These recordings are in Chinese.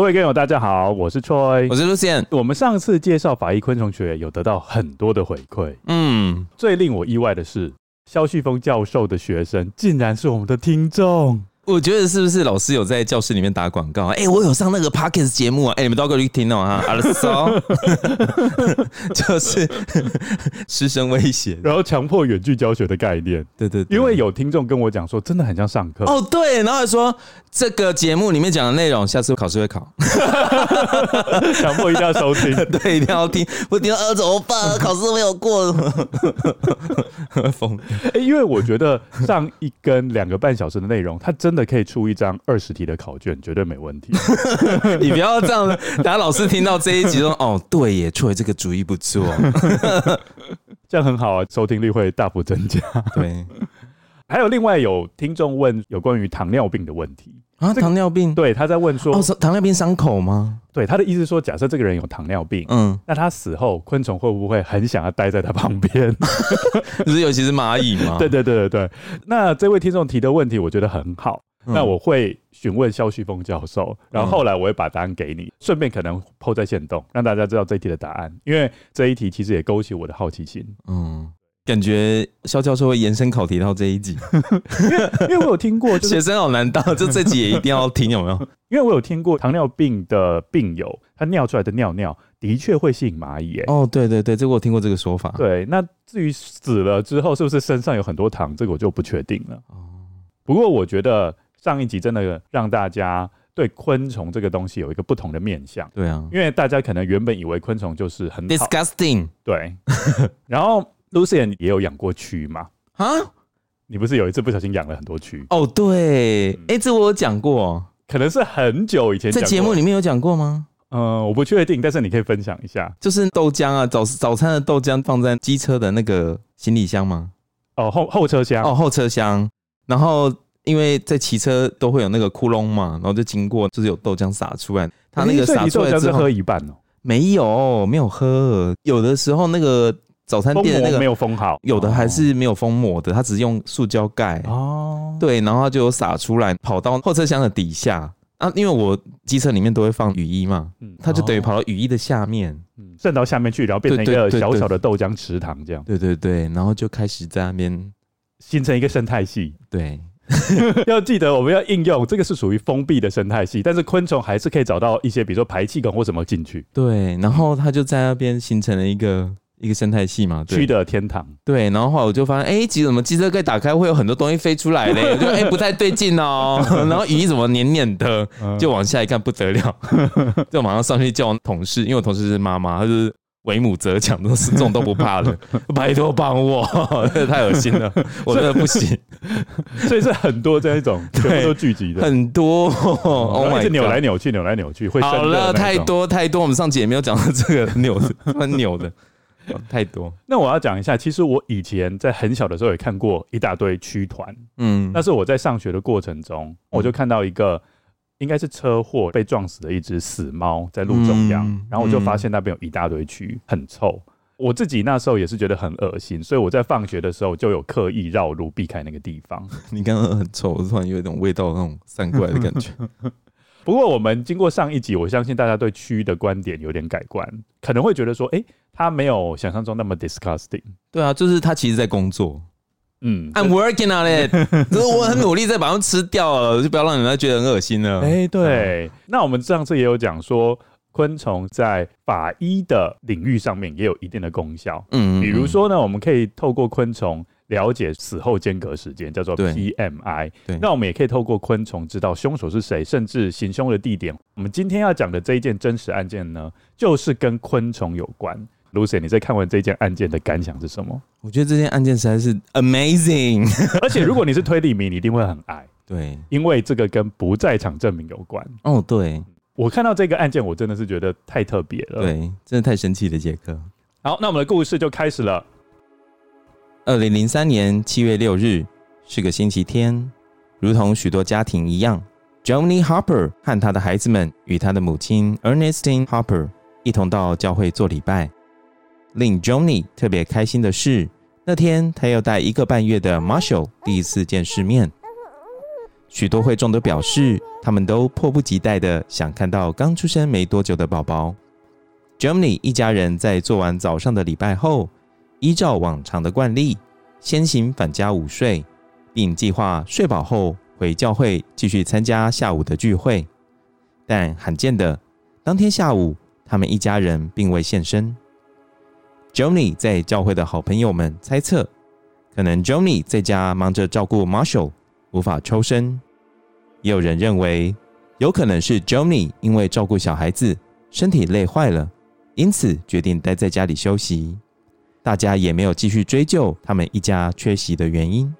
各位观友，大家好，我是 Troy，我是 Lucian。我们上次介绍法医昆虫学，有得到很多的回馈。嗯，最令我意外的是，肖旭峰教授的学生竟然是我们的听众。我觉得是不是老师有在教室里面打广告？哎、欸，我有上那个 Podcast 节目啊！哎、欸，你们都要过去听哦哈。阿拉斯，就是 师生威胁，然后强迫远距教学的概念。对，对对，因为有听众跟我讲说，真的很像上课。哦，对，然后还说这个节目里面讲的内容，下次考试会考，强迫一定要收听，对，一定要听。不听到呃，怎么办？考试没有过，疯。哎、欸，因为我觉得上一根两个半小时的内容，它真的。可以出一张二十题的考卷，绝对没问题。你不要这样，等下老师听到这一集说：“哦，对耶，出来这个主意不错，这样很好啊，收听率会大幅增加。”对，还有另外有听众问有关于糖尿病的问题啊，糖尿病，对，他在问说：“哦，糖尿病伤口吗？”对，他的意思说，假设这个人有糖尿病，嗯，那他死后昆虫会不会很想要待在他旁边？就是尤其是蚂蚁嘛？对对对对对。那这位听众提的问题，我觉得很好。那我会询问肖旭峰教授，然后后来我会把答案给你，顺便可能 po 在线动，让大家知道这一题的答案，因为这一题其实也勾起我的好奇心。嗯，感觉肖教授会延伸考题到这一集，因 为因为我有听过，学生好难当，就这集也一定要听，有没有？因为我有听过糖尿病的病友，他尿出来的尿尿的确会吸引蚂蚁。哎，哦，对对对，这个我听过这个说法。对，那至于死了之后是不是身上有很多糖，这个我就不确定了。哦，不过我觉得。上一集真的让大家对昆虫这个东西有一个不同的面向。对啊，因为大家可能原本以为昆虫就是很 disgusting。对，然后 Lucien 也有养过蛆嘛？啊？你不是有一次不小心养了很多蛆？哦，对，哎、嗯，这我有讲过，可能是很久以前在节目里面有讲过吗？嗯，我不确定，但是你可以分享一下。就是豆浆啊，早早餐的豆浆放在机车的那个行李箱吗？哦，后后车厢。哦，后车厢，然后。因为在骑车都会有那个窟窿嘛，然后就经过，就是有豆浆洒出来。他那个洒出来之后，喝一半哦，没有，没有喝。有的时候那个早餐店的那个没有封好，有的还是没有封膜的，他只是用塑胶盖哦。对，然后他就有洒出来，跑到后车厢的底下啊。因为我机车里面都会放雨衣嘛，他就等于跑到雨衣的下面，渗到下面去，然后变成一个小小的豆浆池塘这样。对对对，然后就开始在那边形成一个生态系。对。要记得，我们要应用这个是属于封闭的生态系，但是昆虫还是可以找到一些，比如说排气孔或什么进去。对，然后它就在那边形成了一个一个生态系嘛，蛆的天堂。对，然后后来我就发现，哎、欸，机怎么机车盖打开会有很多东西飞出来嘞？我就哎、欸、不太对劲哦。然后鱼怎么黏黏的？就往下一看，不得了，就马上上去叫我同事，因为我同事是妈妈，她就是。为母则强，都是这种都不怕了，拜托帮我，这 太恶心了，我真的不行。所以是很多这一种，对，都聚集的很多。Oh my 扭来扭去，扭来扭去，会好了，太多太多。我们上集也没有讲到这个扭的，蛮扭的，太多。那我要讲一下，其实我以前在很小的时候也看过一大堆蛆团，嗯，那是我在上学的过程中，我就看到一个。应该是车祸被撞死的一只死猫在路中央，然后我就发现那边有一大堆蛆，很臭。我自己那时候也是觉得很恶心，所以我在放学的时候就有刻意绕路避开那个地方。你刚刚很臭，我突然有一种味道那种散过来的感觉。不过我们经过上一集，我相信大家对蛆的观点有点改观，可能会觉得说，哎、欸，它没有想象中那么 disgusting。对啊，就是它其实在工作。嗯，I'm working on it，就是我很努力在把它们吃掉了，就不要让人家觉得很恶心了。哎、欸，对。嗯、那我们上次也有讲说。昆虫在法医的领域上面也有一定的功效，嗯，比如说呢，我们可以透过昆虫了解死后间隔时间，叫做 PMI。对，那我们也可以透过昆虫知道凶手是谁，甚至行凶的地点。我们今天要讲的这一件真实案件呢，就是跟昆虫有关。Lucy，你在看完这件案件的感想是什么？我觉得这件案件实在是 amazing，而且如果你是推理迷，你一定会很爱。对，因为这个跟不在场证明有关。哦，对。我看到这个案件，我真的是觉得太特别了。对，真的太神奇了，杰克。好，那我们的故事就开始了。二零零三年七月六日是个星期天，如同许多家庭一样，Johnny Harper 和他的孩子们与他的母亲 Ernestine Harper 一同到教会做礼拜。令 Johnny 特别开心的是，那天他要带一个半月的 Marshall 第一次见世面。许多会众都表示，他们都迫不及待地想看到刚出生没多久的宝宝。Johnny 一家人在做完早上的礼拜后，依照往常的惯例，先行返家午睡，并计划睡饱后回教会继续参加下午的聚会。但罕见的，当天下午他们一家人并未现身。Joni 在教会的好朋友们猜测，可能 Joni 在家忙着照顾 Marshall。无法抽身，也有人认为有可能是 Joni 因为照顾小孩子身体累坏了，因此决定待在家里休息。大家也没有继续追究他们一家缺席的原因。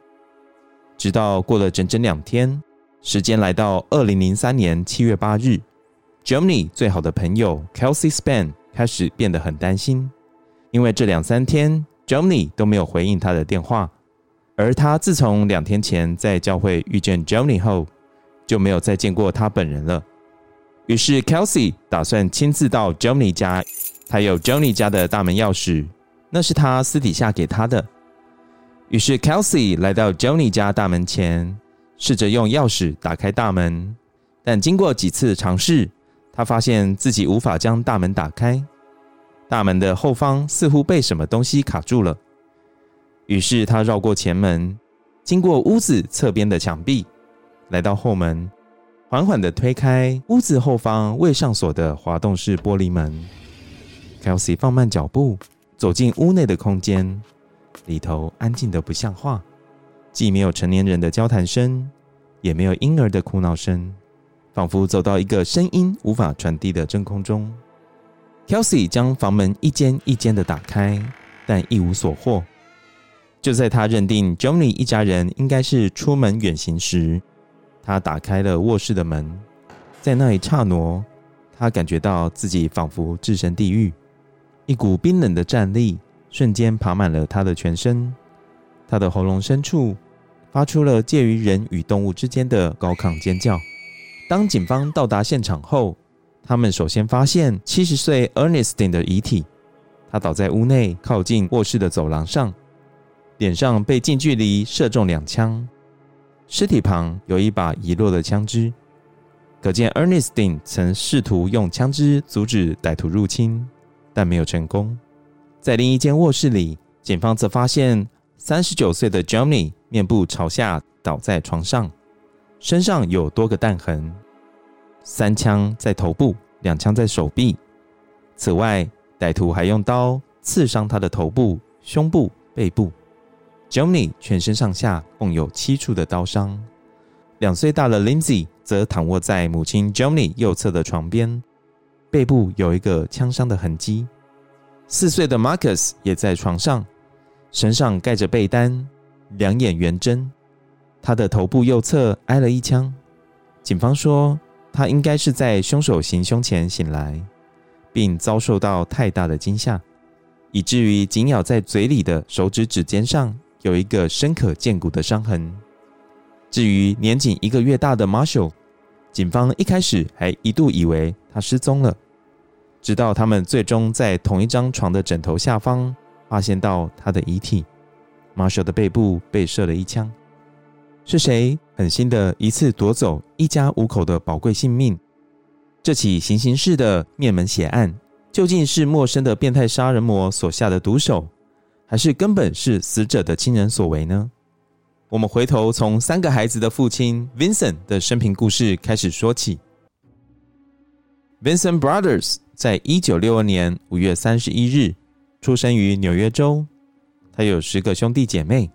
直到过了整整两天，时间来到二零零三年七月八日，Joni 最好的朋友 Kelsey Span 开始变得很担心，因为这两三天，Johnny 都没有回应他的电话。而他自从两天前在教会遇见 Johnny 后，就没有再见过他本人了。于是 Kelsey 打算亲自到 Johnny 家，他有 Johnny 家的大门钥匙，那是他私底下给他的。于是 Kelsey 来到 Johnny 家大门前，试着用钥匙打开大门，但经过几次尝试，他发现自己无法将大门打开，大门的后方似乎被什么东西卡住了。于是他绕过前门，经过屋子侧边的墙壁，来到后门，缓缓地推开屋子后方未上锁的滑动式玻璃门。Kelsey 放慢脚步走进屋内的空间，里头安静得不像话，既没有成年人的交谈声，也没有婴儿的哭闹声，仿佛走到一个声音无法传递的真空中。Kelsey 将房门一间一间的打开，但一无所获。就在他认定 Johnny 一家人应该是出门远行时，他打开了卧室的门。在那一刹那，他感觉到自己仿佛置身地狱，一股冰冷的战栗瞬间爬满了他的全身。他的喉咙深处发出了介于人与动物之间的高亢尖叫。当警方到达现场后，他们首先发现七十岁 Ernestine 的遗体，他倒在屋内靠近卧室的走廊上。脸上被近距离射中两枪，尸体旁有一把遗落的枪支，可见 Ernestine 曾试图用枪支阻止歹徒入侵，但没有成功。在另一间卧室里，警方则发现三十九岁的 Johnny 面部朝下倒在床上，身上有多个弹痕，三枪在头部，两枪在手臂。此外，歹徒还用刀刺伤他的头部、胸部、背部。Joni 全身上下共有七处的刀伤，两岁大的 Lindsay 则躺卧在母亲 Joni 右侧的床边，背部有一个枪伤的痕迹。四岁的 Marcus 也在床上，身上盖着被单，两眼圆睁，他的头部右侧挨了一枪。警方说，他应该是在凶手行凶前醒来，并遭受到太大的惊吓，以至于紧咬在嘴里的手指指尖上。有一个深可见骨的伤痕。至于年仅一个月大的 Marshall，警方一开始还一度以为他失踪了。直到他们最终在同一张床的枕头下方发现到他的遗体。marshal 的背部被射了一枪。是谁狠心的一次夺走一家五口的宝贵性命？这起行刑式的灭门血案，究竟是陌生的变态杀人魔所下的毒手，还是根本是死者的亲人所为呢？我们回头从三个孩子的父亲 Vincent 的生平故事开始说起。Vincent Brothers 在一九六二年五月三十一日出生于纽约州，他有十个兄弟姐妹。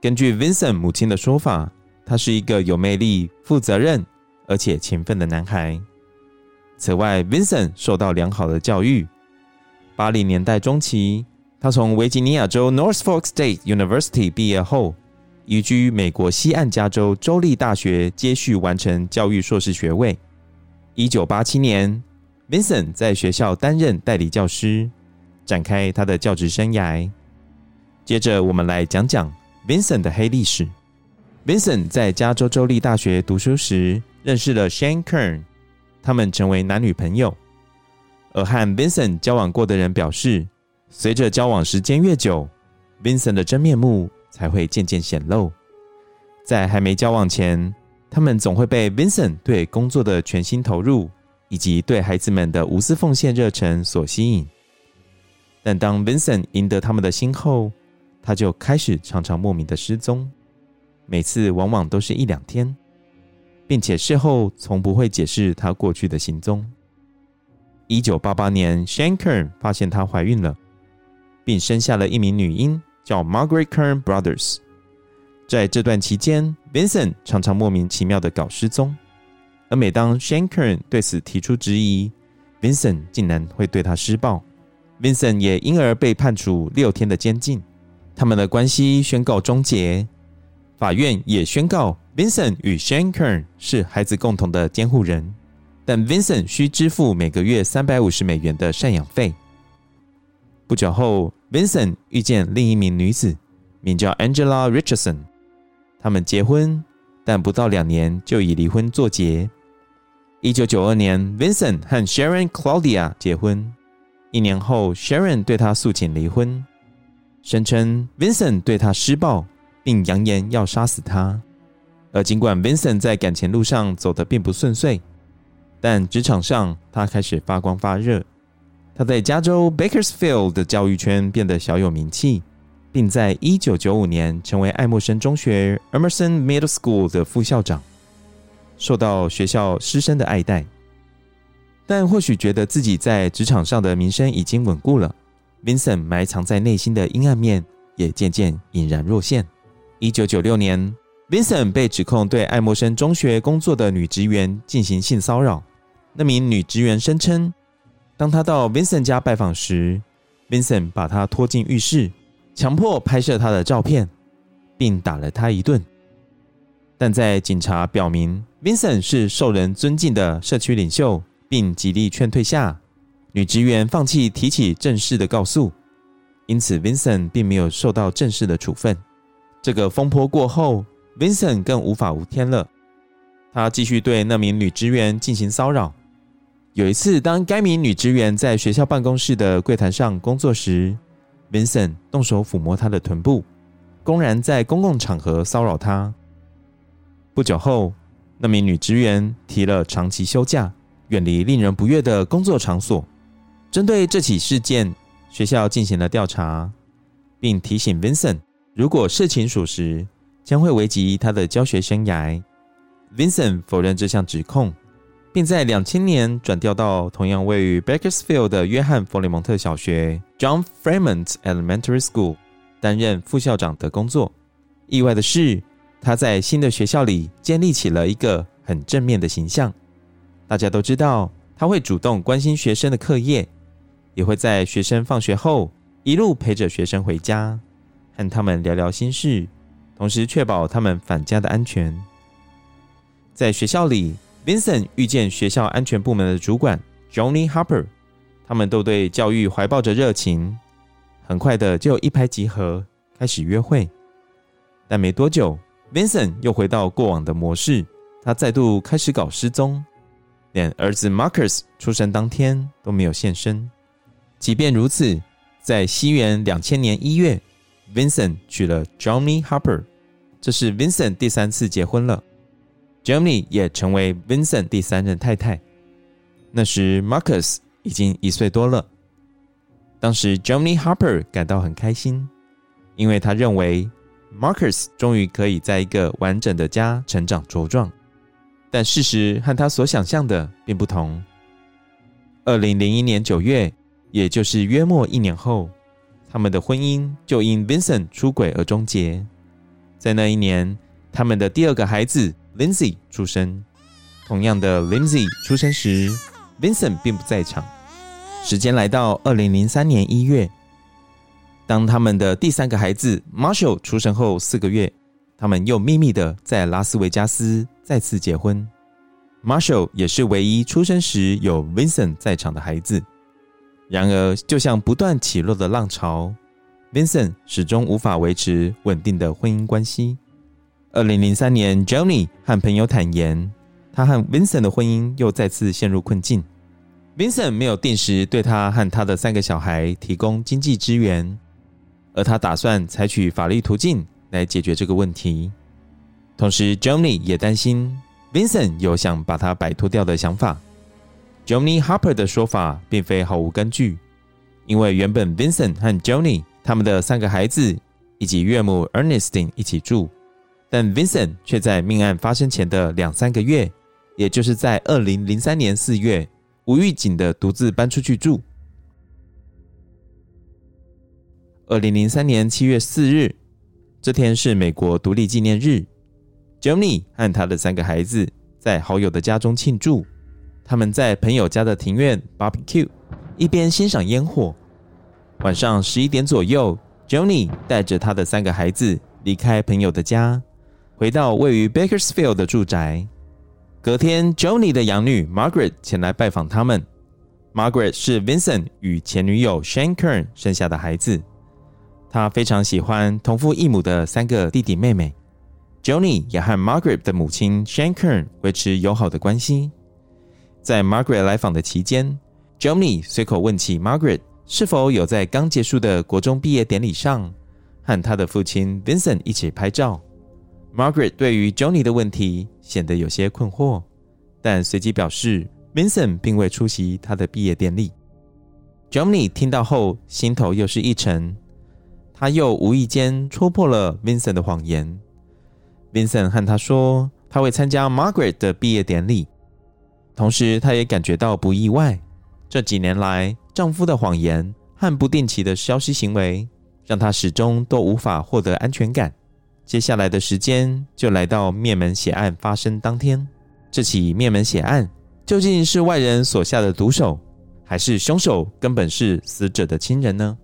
根据 Vincent 母亲的说法，他是一个有魅力、负责任而且勤奋的男孩。此外，Vincent 受到良好的教育。八零年代中期，他从维吉尼亚州 Norfolk State University 毕业后，移居美国西岸加州州立大学，接续完成教育硕士学位。一九八七年，Vincent 在学校担任代理教师，展开他的教职生涯。接着，我们来讲讲 Vincent 的黑历史。Vincent 在加州州立大学读书时，认识了 Shane Kern。他们成为男女朋友，而和 Vincent 交往过的人表示，随着交往时间越久，Vincent 的真面目才会渐渐显露。在还没交往前，他们总会被 Vincent 对工作的全心投入，以及对孩子们的无私奉献热忱所吸引。但当 Vincent 赢得他们的心后，他就开始常常莫名的失踪，每次往往都是一两天。并且事后从不会解释她过去的行踪。一九八八年，Shanker 发现她怀孕了，并生下了一名女婴，叫 Margaret Kern Brothers。在这段期间，Vincent 常常莫名其妙的搞失踪，而每当 Shanker 对此提出质疑，Vincent 竟然会对他施暴。Vincent 也因而被判处六天的监禁，他们的关系宣告终结。法院也宣告 Vincent 与 Shan Kern 是孩子共同的监护人，但 Vincent 需支付每个月三百五十美元的赡养费。不久后，Vincent 遇见另一名女子，名叫 Angela Richardson。他们结婚，但不到两年就以离婚作结。一九九二年，Vincent 和 Sharon Claudia 结婚。一年后，Sharon 对他诉请离婚，声称 Vincent 对他施暴。并扬言要杀死他。而尽管 Vincent 在感情路上走得并不顺遂，但职场上他开始发光发热。他在加州 Bakersfield 的教育圈变得小有名气，并在1995年成为爱默生中学 Emerson Middle School 的副校长，受到学校师生的爱戴。但或许觉得自己在职场上的名声已经稳固了，Vincent 埋藏在内心的阴暗面也渐渐隐然若现。一九九六年，Vincent 被指控对爱默生中学工作的女职员进行性骚扰。那名女职员声称，当她到 Vincent 家拜访时，Vincent 把她拖进浴室，强迫拍摄她的照片，并打了她一顿。但在警察表明 Vincent 是受人尊敬的社区领袖，并极力劝退下，女职员放弃提起正式的告诉，因此 Vincent 并没有受到正式的处分。这个风波过后，Vincent 更无法无天了。他继续对那名女职员进行骚扰。有一次，当该名女职员在学校办公室的柜台上工作时，Vincent 动手抚摸她的臀部，公然在公共场合骚扰她。不久后，那名女职员提了长期休假，远离令人不悦的工作场所。针对这起事件，学校进行了调查，并提醒 Vincent。如果事情属实，将会危及他的教学生涯。Vincent 否认这项指控，并在两千年转调到同样位于 Bakersfield 的约翰弗雷蒙特小学 （John Fremont Elementary School） 担任副校长的工作。意外的是，他在新的学校里建立起了一个很正面的形象。大家都知道，他会主动关心学生的课业，也会在学生放学后一路陪着学生回家。和他们聊聊心事，同时确保他们返家的安全。在学校里，Vincent 遇见学校安全部门的主管 Johnny Harper，他们都对教育怀抱着热情，很快的就一拍即合，开始约会。但没多久，Vincent 又回到过往的模式，他再度开始搞失踪。连儿子 Marcus 出生当天都没有现身。即便如此，在西元两千年一月，Vincent 娶了 Johnny Harper，这是 Vincent 第三次结婚了。Johnny 也成为 Vincent 第三任太太。那时 Marcus 已经一岁多了。当时 Johnny Harper 感到很开心，因为他认为 Marcus 终于可以在一个完整的家成长茁壮。但事实和他所想象的并不同。二零零一年九月，也就是约莫一年后，他们的婚姻就因 Vincent 出轨而终结。在那一年，他们的第二个孩子 Lindsay 出生。同样的，Lindsay 出生时，Vincent 并不在场。时间来到二零零三年一月，当他们的第三个孩子 Marshall 出生后四个月，他们又秘密的在拉斯维加斯再次结婚。Marshall 也是唯一出生时有 Vincent 在场的孩子。然而，就像不断起落的浪潮，Vincent 始终无法维持稳定的婚姻关系。二零零三年，Joni 和朋友坦言，他和 Vincent 的婚姻又再次陷入困境。Vincent 没有定时对他和他的三个小孩提供经济支援，而他打算采取法律途径来解决这个问题。同时，Joni 也担心 Vincent 有想把他摆脱掉的想法。Joni Harper 的说法并非毫无根据，因为原本 Vincent 和 Joni 他们的三个孩子以及岳母 Ernestine 一起住，但 Vincent 却在命案发生前的两三个月，也就是在二零零三年四月，无预警的独自搬出去住。二零零三年七月四日，这天是美国独立纪念日，Joni 和他的三个孩子在好友的家中庆祝。他们在朋友家的庭院 barbecue，一边欣赏烟火。晚上十一点左右，Joni 带着他的三个孩子离开朋友的家，回到位于 Bakersfield 的住宅。隔天，Joni 的养女 Margaret 前来拜访他们。Margaret 是 Vincent 与前女友 Shane Kern 生下的孩子。他非常喜欢同父异母的三个弟弟妹妹。Joni 也和 Margaret 的母亲 Shane Kern 维持友好的关系。在 Margaret 来访的期间，Johnny 随口问起 Margaret 是否有在刚结束的国中毕业典礼上和他的父亲 Vincent 一起拍照。Margaret 对于 Johnny 的问题显得有些困惑，但随即表示 Vincent 并未出席他的毕业典礼。Johnny 听到后，心头又是一沉，他又无意间戳破了 Vincent 的谎言。Vincent 和他说他会参加 Margaret 的毕业典礼。同时，她也感觉到不意外。这几年来，丈夫的谎言和不定期的消失行为，让她始终都无法获得安全感。接下来的时间，就来到灭门血案发生当天。这起灭门血案究竟是外人所下的毒手，还是凶手根本是死者的亲人呢？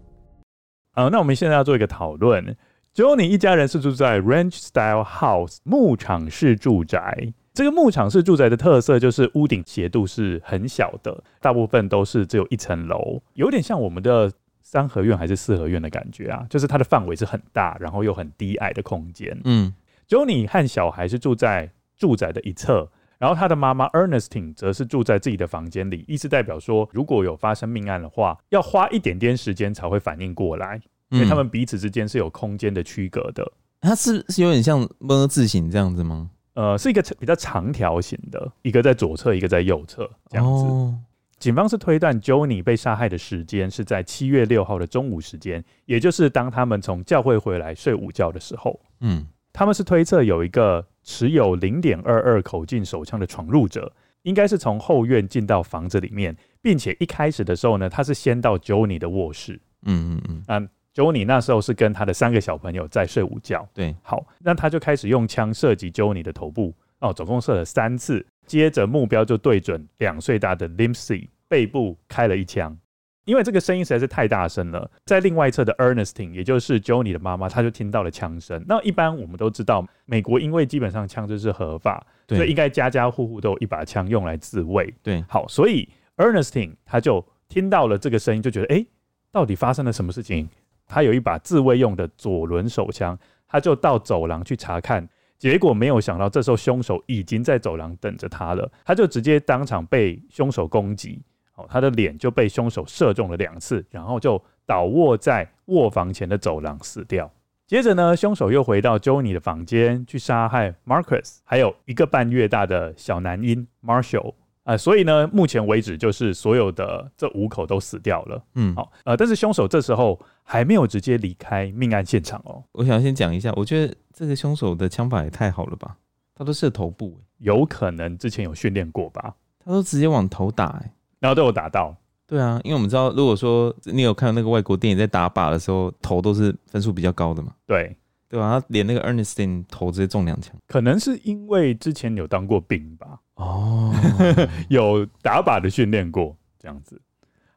好，那我们现在要做一个讨论。Joni 一家人是住在 Ranch Style House 牧场式住宅。这个牧场式住宅的特色就是屋顶斜度是很小的，大部分都是只有一层楼，有点像我们的三合院还是四合院的感觉啊，就是它的范围是很大，然后又很低矮的空间。嗯，Joni 和小孩是住在住宅的一侧，然后他的妈妈 Ernestine 则是住在自己的房间里，意思代表说，如果有发生命案的话，要花一点点时间才会反应过来，因为他们彼此之间是有空间的区隔的。它是是有点像么字形这样子吗？呃，是一个比较长条形的，一个在左侧，一个在右侧，这样子。Oh. 警方是推断 j o n y 被杀害的时间是在七月六号的中午时间，也就是当他们从教会回来睡午觉的时候。嗯，他们是推测有一个持有零点二二口径手枪的闯入者，应该是从后院进到房子里面，并且一开始的时候呢，他是先到 j o n y 的卧室。嗯嗯嗯。Joni 那时候是跟他的三个小朋友在睡午觉。对，好，那他就开始用枪射击 Joni 的头部，哦，总共射了三次，接着目标就对准两岁大的 Limsey 背部开了一枪。因为这个声音实在是太大声了，在另外一侧的 Ernestine，也就是 Joni 的妈妈，她就听到了枪声。那一般我们都知道，美国因为基本上枪支是合法，所以应该家家户户都有一把枪用来自卫。对，好，所以 Ernestine 他就听到了这个声音，就觉得，哎，到底发生了什么事情？他有一把自卫用的左轮手枪，他就到走廊去查看，结结果没有想到，这时候凶手已经在走廊等着他了，他就直接当场被凶手攻击，哦，他的脸就被凶手射中了两次，然后就倒卧在卧房前的走廊死掉。接着呢，凶手又回到 Jonny 的房间去杀害 Marcus，还有一个半月大的小男婴 Marshall。啊、呃，所以呢，目前为止就是所有的这五口都死掉了。嗯，好，呃，但是凶手这时候还没有直接离开命案现场哦。我想先讲一下，我觉得这个凶手的枪法也太好了吧？他都射头部，有可能之前有训练过吧？他都直接往头打，哎，然后都有打到。对啊，因为我们知道，如果说你有看那个外国电影，在打靶的时候，头都是分数比较高的嘛。对，对吧？他连那个 Ernestine 头直接中两枪，可能是因为之前有当过兵吧。哦，有打靶的训练过这样子。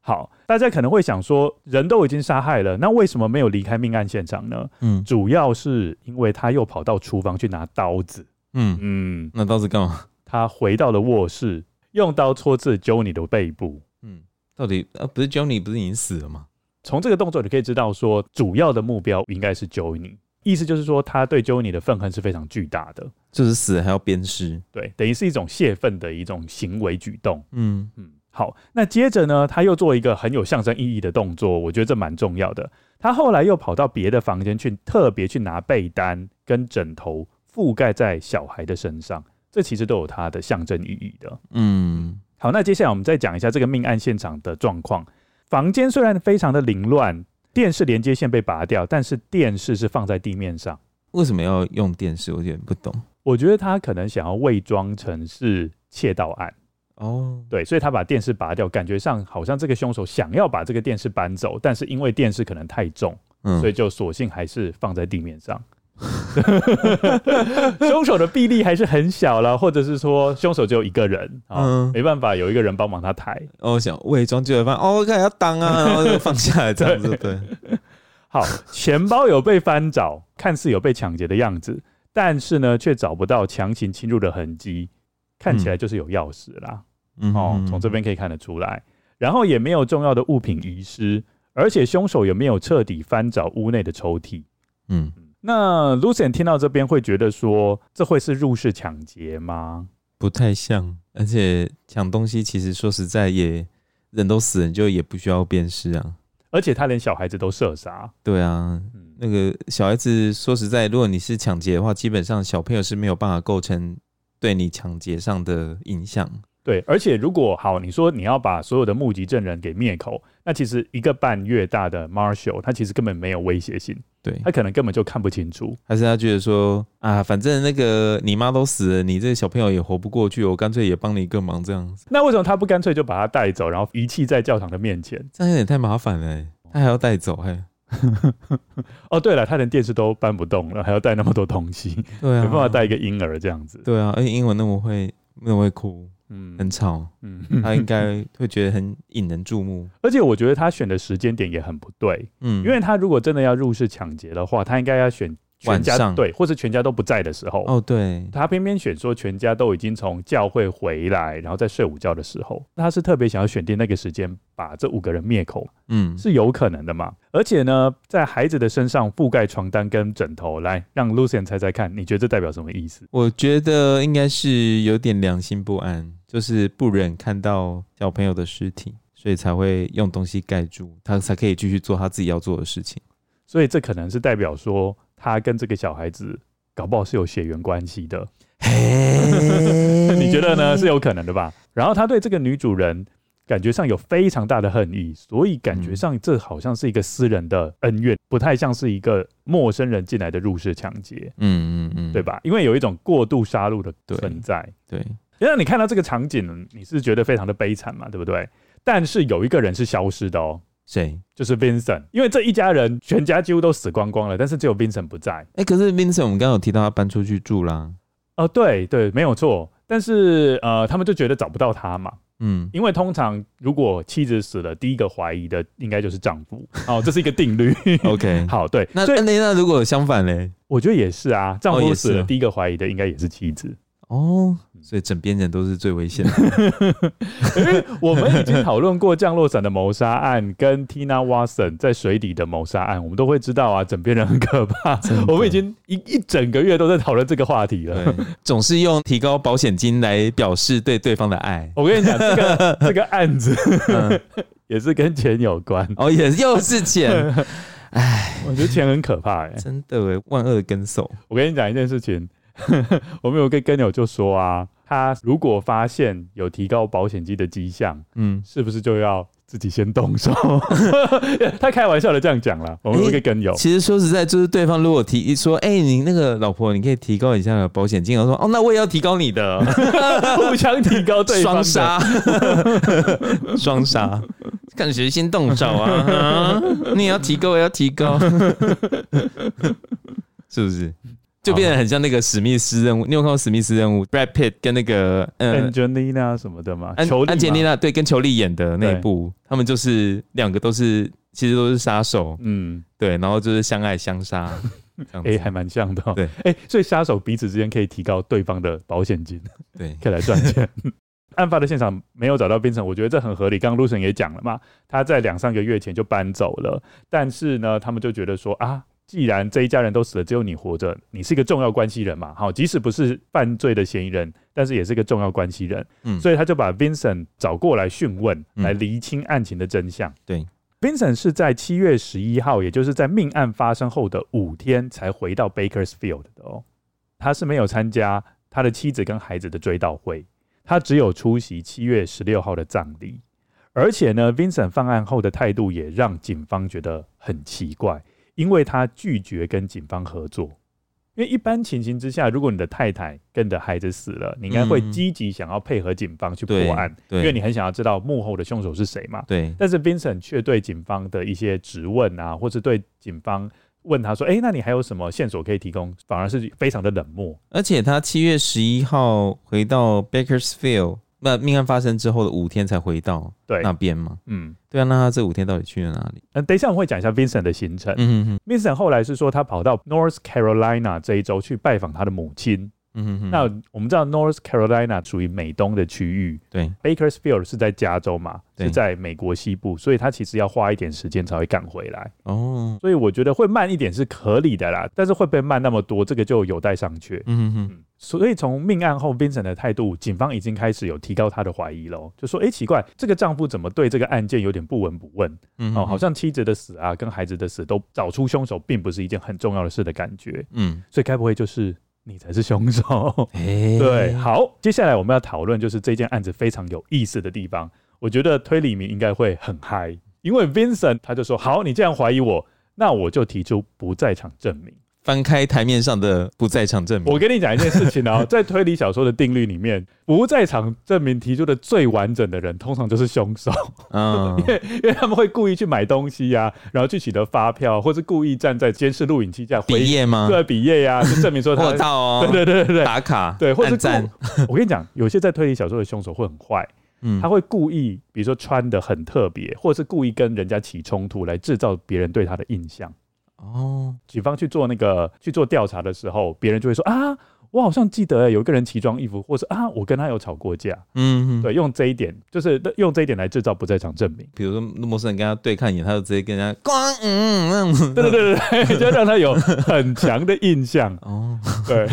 好，大家可能会想说，人都已经杀害了，那为什么没有离开命案现场呢？嗯，主要是因为他又跑到厨房去拿刀子。嗯嗯，那刀子干嘛？他回到了卧室，用刀戳刺 Joni 的背部。嗯，到底呃，不是 Joni 不是已经死了吗？从这个动作你可以知道，说主要的目标应该是 Joni。意思就是说，他对 Joni 的愤恨是非常巨大的，就是死还要鞭尸，对，等于是一种泄愤的一种行为举动。嗯嗯，好，那接着呢，他又做一个很有象征意义的动作，我觉得这蛮重要的。他后来又跑到别的房间去，特别去拿被单跟枕头覆盖在小孩的身上，这其实都有它的象征意义的。嗯，好，那接下来我们再讲一下这个命案现场的状况。房间虽然非常的凌乱。电视连接线被拔掉，但是电视是放在地面上。为什么要用电视？我有点不懂。我觉得他可能想要伪装成是窃盗案。哦，对，所以他把电视拔掉，感觉上好像这个凶手想要把这个电视搬走，但是因为电视可能太重，嗯，所以就索性还是放在地面上。凶手的臂力还是很小了，或者是说凶手只有一个人啊，嗯、没办法有一个人帮忙他抬。哦，想伪装就会放，哦，看要挡啊，然后就放下来这样子。对，好，钱包有被翻找，看似有被抢劫的样子，但是呢，却找不到强行侵入的痕迹，看起来就是有钥匙啦。嗯，哦，从这边可以看得出来，然后也没有重要的物品遗失，而且凶手也没有彻底翻找屋内的抽屉。嗯。那 Lucian 听到这边会觉得说，这会是入室抢劫吗？不太像，而且抢东西其实说实在也人都死人，就也不需要辨识啊。而且他连小孩子都射杀。对啊，那个小孩子说实在，如果你是抢劫的话，基本上小朋友是没有办法构成对你抢劫上的影响。对，而且如果好，你说你要把所有的目击证人给灭口，那其实一个半月大的 Marshall，他其实根本没有威胁性，对，他可能根本就看不清楚，还是他觉得说啊，反正那个你妈都死了，你这个小朋友也活不过去，我干脆也帮你一个忙这样子。那为什么他不干脆就把他带走，然后遗弃在教堂的面前？这样有点太麻烦了，他还要带走，嘿。哦，对了，他连电视都搬不动了，还要带那么多东西，对啊，没办法带一个婴儿这样子。对啊，而且英文那么会，那么会哭。嗯，很吵，嗯，他应该会觉得很引人注目，而且我觉得他选的时间点也很不对，嗯，因为他如果真的要入室抢劫的话，他应该要选。全家上对，或是全家都不在的时候哦，对，他偏偏选说全家都已经从教会回来，然后在睡午觉的时候，他是特别想要选定那个时间把这五个人灭口，嗯，是有可能的嘛？而且呢，在孩子的身上覆盖床单跟枕头，来让 Lucian 猜猜看，你觉得这代表什么意思？我觉得应该是有点良心不安，就是不忍看到小朋友的尸体，所以才会用东西盖住，他才可以继续做他自己要做的事情。所以这可能是代表说。他跟这个小孩子搞不好是有血缘关系的，你觉得呢？是有可能的吧？然后他对这个女主人感觉上有非常大的恨意，所以感觉上这好像是一个私人的恩怨，不太像是一个陌生人进来的入室抢劫。嗯嗯嗯，对吧？因为有一种过度杀戮的存在。对，因为你看到这个场景，你是觉得非常的悲惨嘛，对不对？但是有一个人是消失的哦。谁？就是 Vincent，因为这一家人全家几乎都死光光了，但是只有 Vincent 不在。哎、欸，可是 Vincent 我们刚刚有提到他搬出去住啦。哦，对对，没有错。但是呃，他们就觉得找不到他嘛。嗯，因为通常如果妻子死了，第一个怀疑的应该就是丈夫。哦，这是一个定律。OK，好，对。那那那如果相反嘞？我觉得也是啊，丈夫死了，第一个怀疑的应该也是妻子。哦，所以枕边人都是最危险的。因 为我们已经讨论过降落伞的谋杀案跟 Tina Watson 在水底的谋杀案，我们都会知道啊，枕边人很可怕。我们已经一一整个月都在讨论这个话题了，总是用提高保险金来表示对对方的爱。我跟你讲，这个 这个案子、嗯、也是跟钱有关哦，也又是钱。哎，我觉得钱很可怕哎，真的哎，万恶的跟手。我跟你讲一件事情，我们有个跟友就说啊，他如果发现有提高保险金的迹象，嗯，是不是就要自己先动手？他开玩笑的这样讲了。我们有个跟友，其实说实在，就是对方如果提说，哎、欸，你那个老婆，你可以提高一下保险金，我说，哦，那我也要提高你的，互相提高对方，双杀，双杀。看谁先动手啊，啊！你也要提高，我也要提高，是不是？就变得很像那个史密斯任务。你有看过史密斯任务？Brad Pitt 跟那个嗯，Angelina 什么的吗？安安吉丽娜对，跟裘丽演的那一部，他们就是两个都是，其实都是杀手。嗯，对，然后就是相爱相杀，哎、欸，还蛮像的、喔。对，哎、欸，所以杀手彼此之间可以提高对方的保险金，对，可以来赚钱。案发的现场没有找到 Vincent，我觉得这很合理。刚刚 Lucien 也讲了嘛，他在两三个月前就搬走了。但是呢，他们就觉得说啊，既然这一家人都死了，只有你活着，你是一个重要关系人嘛，好，即使不是犯罪的嫌疑人，但是也是一个重要关系人。嗯，所以他就把 Vincent 找过来讯问，来厘清案情的真相。对，Vincent 是在七月十一号，也就是在命案发生后的五天才回到 Bakersfield 的哦。他是没有参加他的妻子跟孩子的追悼会。他只有出席七月十六号的葬礼，而且呢，Vincent 犯案后的态度也让警方觉得很奇怪，因为他拒绝跟警方合作。因为一般情形之下，如果你的太太跟你的孩子死了，你应该会积极想要配合警方去破案，因为你很想要知道幕后的凶手是谁嘛。对。但是 Vincent 却对警方的一些质问啊，或是对警方。问他说：“哎、欸，那你还有什么线索可以提供？”反而是非常的冷漠。而且他七月十一号回到 Bakersfield，那命案发生之后的五天才回到那边嘛？嗯，对啊。那他这五天到底去了哪里？嗯，等一下我会讲一下 Vincent 的行程。嗯哼哼，Vincent 后来是说他跑到 North Carolina 这一州去拜访他的母亲。嗯哼哼，那我们知道 North Carolina 属于美东的区域，对，Bakersfield 是在加州嘛，是在美国西部，所以他其实要花一点时间才会赶回来。哦，所以我觉得会慢一点是合理的啦，但是会不会慢那么多，这个就有待商榷。嗯哼哼，所以从命案后 Vincent 的态度，警方已经开始有提高他的怀疑喽，就说，哎、欸，奇怪，这个丈夫怎么对这个案件有点不闻不问？嗯，哦，好像妻子的死啊，跟孩子的死都找出凶手，并不是一件很重要的事的感觉。嗯，所以该不会就是？你才是凶手，欸，对，好，接下来我们要讨论就是这件案子非常有意思的地方。我觉得推理迷应该会很嗨，因为 Vincent 他就说：“好，你这样怀疑我，那我就提出不在场证明。”翻开台面上的不在场证明，我跟你讲一件事情哦，在推理小说的定律里面，不在场证明提出的最完整的人，通常就是凶手。嗯，因为因为他们会故意去买东西呀、啊，然后去取得发票，或是故意站在监视录影机架笔页吗？对，笔页呀，就证明说他我到哦，对对对对打卡对，或是赞。我跟你讲，有些在推理小说的凶手会很坏，嗯，他会故意，比如说穿的很特别，或者是故意跟人家起冲突，来制造别人对他的印象。哦，警方去做那个去做调查的时候，别人就会说啊，我好像记得有一个人奇装异服，或是啊，我跟他有吵过架。嗯，对，用这一点就是用这一点来制造不在场证明。比如说陌生人跟他对看一眼，他就直接跟人家光嗯嗯，对对对对，就让他有很强的印象。哦，对，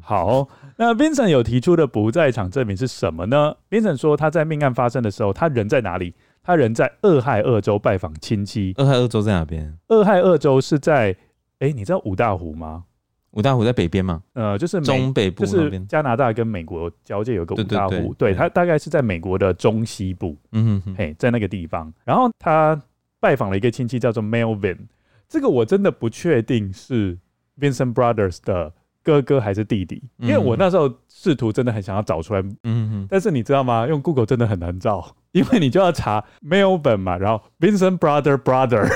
好，那 Vincent 有提出的不在场证明是什么呢？Vincent 说他在命案发生的时候，他人在哪里？他人在俄亥俄州拜访亲戚。俄亥俄州在哪边？俄亥俄州是在，哎、欸，你知道五大湖吗？五大湖在北边吗？呃，就是中北部，就是加拿大跟美国交界有个五大湖。对，对，对，对，它大概是在美国的中西部。嗯哼哼，嘿，在那个地方。然后他拜访了一个亲戚，叫做 Melvin。这个我真的不确定是 Vincent Brothers 的哥哥还是弟弟，因为我那时候试图真的很想要找出来。嗯哼，但是你知道吗？用 Google 真的很难找。因为你就要查 Melvin 嘛，然后 Vincent brother brother，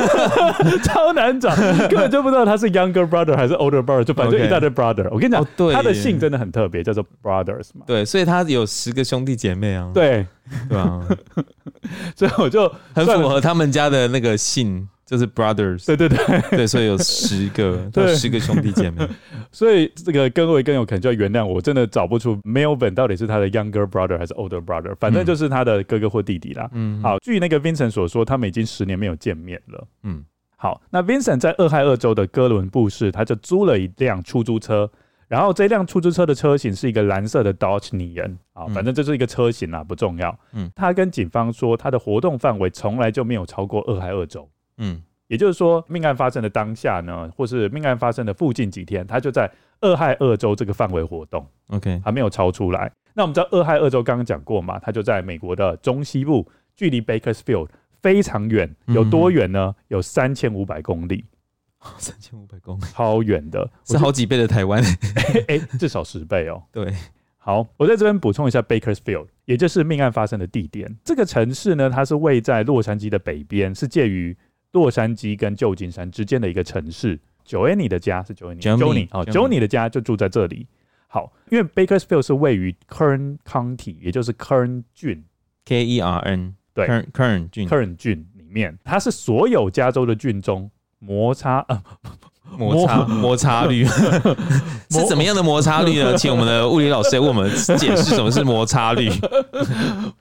超难找，根本就不知道他是 younger brother 还是 older brother，就反正一大堆 brother。我跟你讲，他的姓真的很特别，叫做 Brothers 嘛。对，所以他有十个兄弟姐妹啊。对，对啊，所以我就很符合他们家的那个姓。就是 brothers，对对对对，所以有十个，对有十个兄弟姐妹。所以这个各位更有可能就要原谅我，真的找不出 Melvin 到底是他的 younger brother 还是 older brother，反正就是他的哥哥或弟弟啦。嗯，好，据那个 Vincent 所说，他们已经十年没有见面了。嗯，好，那 Vincent 在俄亥俄州的哥伦布市，他就租了一辆出租车，然后这辆出租车的车型是一个蓝色的 Dodge Neon 啊，反正这是一个车型啊，不重要。嗯，他跟警方说，他的活动范围从来就没有超过俄亥俄州。嗯。也就是说，命案发生的当下呢，或是命案发生的附近几天，他就在俄亥俄州这个范围活动。OK，还没有超出来。那我们知道俄亥俄州刚刚讲过嘛，它就在美国的中西部，距离 Bakersfield 非常远，有多远呢？有三千五百公里。三千五百公里，超远的，是好几倍的台湾。哎、欸，至少十倍哦。对，好，我在这边补充一下 Bakersfield，也就是命案发生的地点。这个城市呢，它是位在洛杉矶的北边，是介于。洛杉矶跟旧金山之间的一个城市，Joanie 的家是 Joanie，Joanie 啊，Joanie。的家就住在这里。好，因为 Bakersfield 是位于 Kern County，也就是 Kern 郡，K E R N，对，Kern 郡，Kern 郡里面，它是所有加州的郡中摩擦啊，摩擦 摩擦率。是怎么样的摩擦率呢？请我们的物理老师来为我们解释什么是摩擦率，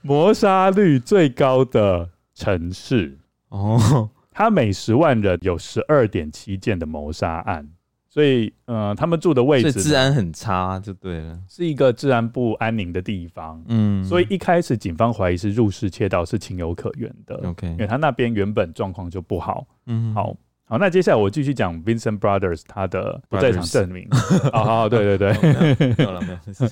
摩擦率最高的城市。哦。他每十万人有十二点七件的谋杀案，所以，呃，他们住的位置治安很差，就对了，是一个治安不安宁的地方。嗯，所以一开始警方怀疑是入室窃盗，是情有可原的。OK，因为他那边原本状况就不好。嗯，好，好，那接下来我继续讲 Vincent Brothers 他的不在场证明。好好，对对对，没有了，没有。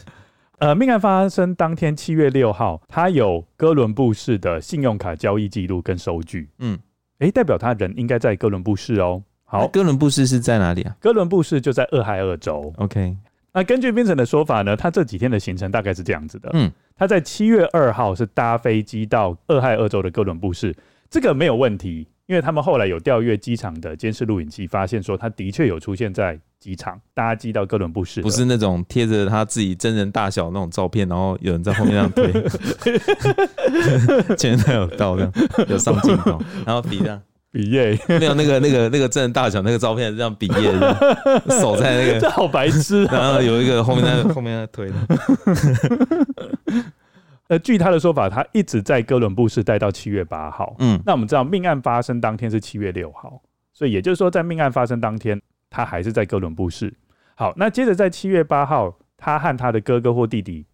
呃，命案发生当天七月六号，他有哥伦布市的信用卡交易记录跟收据。嗯。诶，代表他人应该在哥伦布市哦。好，哥伦布市是在哪里啊？哥伦布市就在俄亥俄州。OK，那根据 Vincent 的说法呢，他这几天的行程大概是这样子的。嗯，他在七月二号是搭飞机到俄亥俄州的哥伦布市，这个没有问题，因为他们后来有调阅机场的监视录影机，发现说他的确有出现在机场搭机到哥伦布市，不是那种贴着他自己真人大小那种照片，然后有人在后面这样推，前面才有到这样有上镜头，然后比这样。比耶，没有那个那个那个真人大小那个照片这样比耶，手在那个，这好白痴。然后有一个后面在后面在推的。呃，据他的说法，他一直在哥伦布市待到七月八号。嗯，那我们知道命案发生当天是七月六号，所以也就是说，在命案发生当天，他还是在哥伦布市。好，那接着在七月八号，他和他的哥哥或弟弟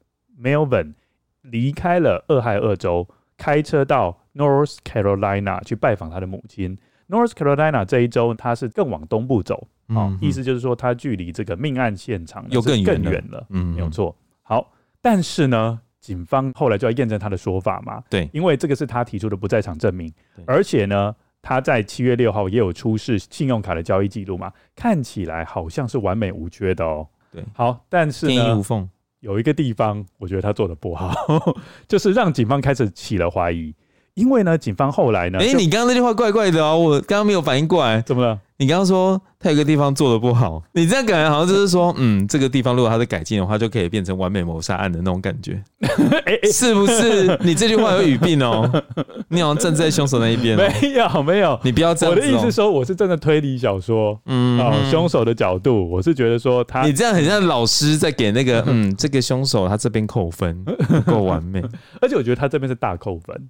Melvin 离开了俄亥俄州，开车到。North Carolina 去拜访他的母亲。North Carolina 这一州，他是更往东部走，嗯、哦，意思就是说，他距离这个命案现场又更远了，了，嗯，没有错。好，但是呢，警方后来就要验证他的说法嘛，对，因为这个是他提出的不在场证明，而且呢，他在七月六号也有出示信用卡的交易记录嘛，看起来好像是完美无缺的哦。对，好，但是呢，天衣无缝，有一个地方，我觉得他做的不好，就是让警方开始起了怀疑。因为呢，警方后来呢，哎、欸，你刚刚那句话怪怪的哦，我刚刚没有反应过来，怎么了？你刚刚说他有个地方做的不好，你这样感觉好像就是说，嗯，这个地方如果他在改进的话，就可以变成完美谋杀案的那种感觉，是不是？你这句话有语病哦，你好像站在凶手那一边、哦，没有没有，你不要这样、哦。我的意思是说，我是站在推理小说，嗯，哦，凶手的角度，我是觉得说他，你这样很像老师在给那个，嗯，这个凶手他这边扣分不够完美，而且我觉得他这边是大扣分。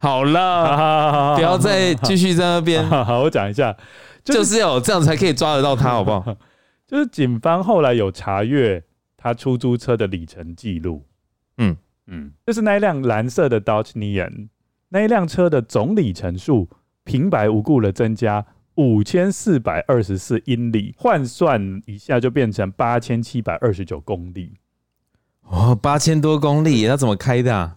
好了，不要再继续在那边。好，我讲一下，就是、就是要这样才可以抓得到他，好不好？就是警方后来有查阅他出租车的里程记录，嗯嗯，就是那一辆蓝色的 Dodge Neon，那一辆车的总里程数平白无故的增加五千四百二十四英里，换算一下就变成八千七百二十九公里。哦，八千多公里，他怎么开的啊？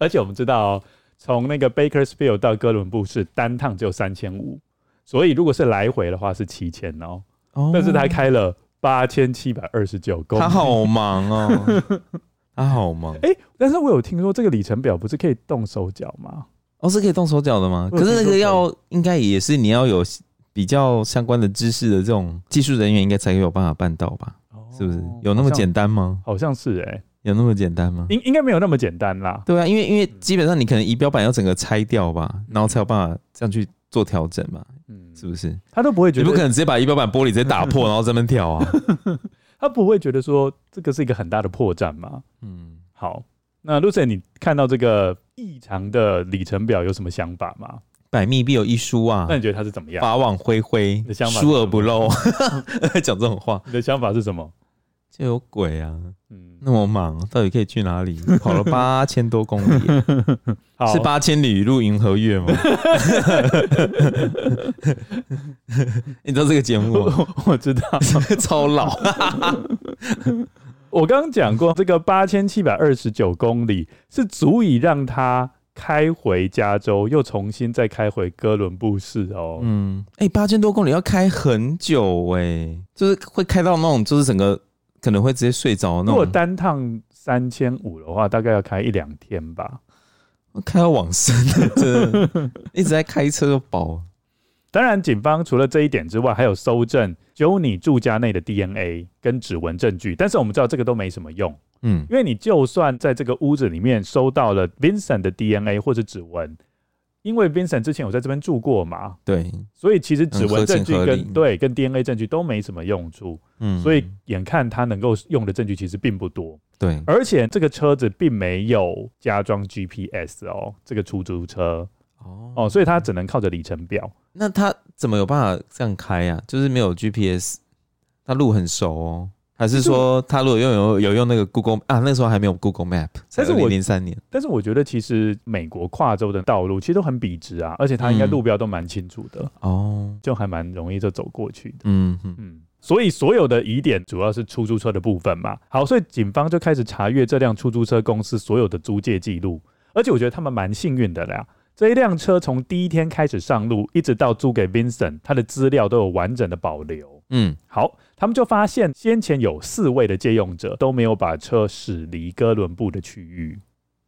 而且我们知道哦。从那个 Bakersfield 到哥伦布是单趟只有三千五，所以如果是来回的话是七千哦。哦，但是他开了八千七百二十九公里，他好忙哦，他好忙。哎、欸，但是我有听说这个里程表不是可以动手脚吗？哦，是可以动手脚的吗？可是那个要应该也是你要有比较相关的知识的这种技术人员，应该才有办法办到吧？是不是？有那么简单吗？好像是哎、欸。有那么简单吗？应应该没有那么简单啦。对啊，因为因为基本上你可能仪表板要整个拆掉吧，然后才有办法这样去做调整嘛，嗯，是不是？他都不会觉得，你不可能直接把仪表板玻璃直接打破，然后在那边跳啊。他不会觉得说这个是一个很大的破绽嘛？嗯，好，那 Lucien，你看到这个异常的里程表有什么想法吗？百密必有一疏啊！那你觉得他是怎么样？法网恢恢，疏而不漏。讲这种话，你的想法是什么？就有鬼啊！嗯，那么忙，到底可以去哪里？跑了八千多公里，是八千里路银河月吗？你知道这个节目吗？我知道，超老。我刚刚讲过，这个八千七百二十九公里是足以让他开回加州，又重新再开回哥伦布市哦。嗯，哎、欸，八千多公里要开很久哎、欸，就是会开到那种，就是整个可能会直接睡着。如果单趟三千五的话，大概要开一两天吧。开到往生了，真的一直在开车就饱。当然，警方除了这一点之外，还有搜证 Joni 住家内的 DNA 跟指纹证据。但是我们知道这个都没什么用，嗯，因为你就算在这个屋子里面收到了 Vincent 的 DNA 或者指纹，因为 Vincent 之前有在这边住过嘛，对，所以其实指纹证据跟对跟 DNA 证据都没什么用处，嗯，所以眼看他能够用的证据其实并不多，对，而且这个车子并没有加装 GPS 哦，这个出租车。哦哦，所以他只能靠着里程表。那他怎么有办法这样开呀、啊？就是没有 GPS，他路很熟哦。还是说他如果用有有用那个 Google 啊？那时候还没有 Google Map，但是我零三年。但是我觉得其实美国跨州的道路其实都很笔直啊，而且他应该路标都蛮清楚的哦，就还蛮容易就走过去的。嗯嗯，所以所有的疑点主要是出租车的部分嘛。好，所以警方就开始查阅这辆出租车公司所有的租借记录，而且我觉得他们蛮幸运的啦。这一辆车从第一天开始上路，一直到租给 Vincent，他的资料都有完整的保留。嗯，好，他们就发现先前有四位的借用者都没有把车驶离哥伦布的区域，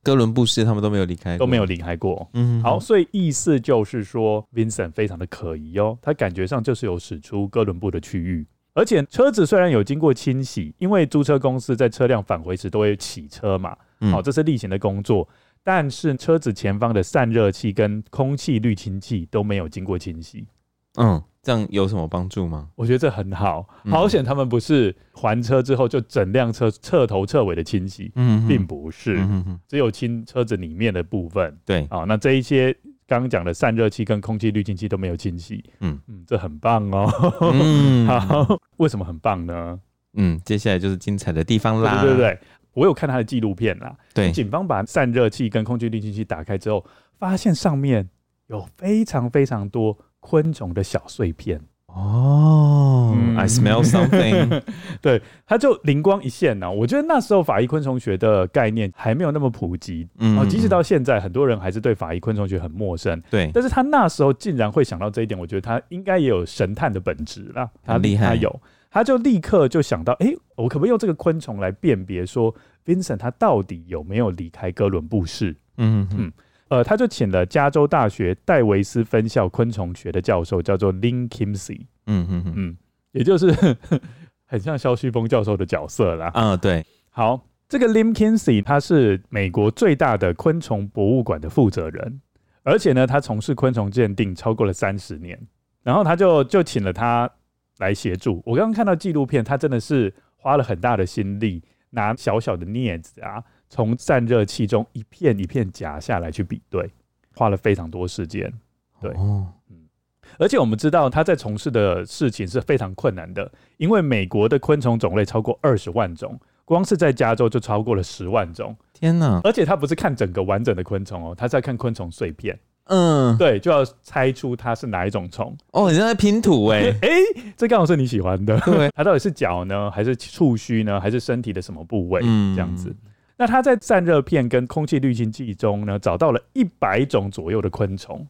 哥伦布市他们都没有离开，都没有离开过。嗯，好，所以意思就是说，Vincent 非常的可疑哦，他感觉上就是有驶出哥伦布的区域，而且车子虽然有经过清洗，因为租车公司在车辆返回时都会洗车嘛，好，这是例行的工作。但是车子前方的散热器跟空气滤清器都没有经过清洗，嗯，这样有什么帮助吗？我觉得这很好，好险他们不是还车之后就整辆车彻头彻尾的清洗，嗯，并不是，嗯只有清车子里面的部分，对，啊，那这一些刚刚讲的散热器跟空气滤清器都没有清洗，嗯。嗯，这很棒哦，嗯，好，为什么很棒呢？嗯，接下来就是精彩的地方啦，对对对。我有看他的纪录片啦，对，警方把散热器跟空气滤清器打开之后，发现上面有非常非常多昆虫的小碎片。哦、嗯、I smell something。对，他就灵光一现呢。我觉得那时候法医昆虫学的概念还没有那么普及，嗯，即使到现在，很多人还是对法医昆虫学很陌生。对，但是他那时候竟然会想到这一点，我觉得他应该也有神探的本质啦。他厉害，他有。他就立刻就想到，哎、欸，我可不可以用这个昆虫来辨别说，Vincent 他到底有没有离开哥伦布市？嗯嗯，呃，他就请了加州大学戴维斯分校昆虫学的教授，叫做 Lynn Kimsey。嗯嗯嗯，也就是 很像肖旭峰教授的角色啦。嗯，对。好，这个 Lynn Kimsey 他是美国最大的昆虫博物馆的负责人，而且呢，他从事昆虫鉴定超过了三十年。然后他就就请了他。来协助。我刚刚看到纪录片，他真的是花了很大的心力，拿小小的镊子啊，从散热器中一片一片夹下来去比对，花了非常多时间。对，嗯，而且我们知道他在从事的事情是非常困难的，因为美国的昆虫种类超过二十万种，光是在加州就超过了十万种。天哪！而且他不是看整个完整的昆虫哦，他是在看昆虫碎片。嗯，对，就要猜出它是哪一种虫。哦，你在拼图哎、欸，哎、欸，这刚好是你喜欢的。对，它到底是脚呢，还是触须呢，还是身体的什么部位？嗯，这样子。那他在散热片跟空气滤清器中呢，找到了一百种左右的昆虫。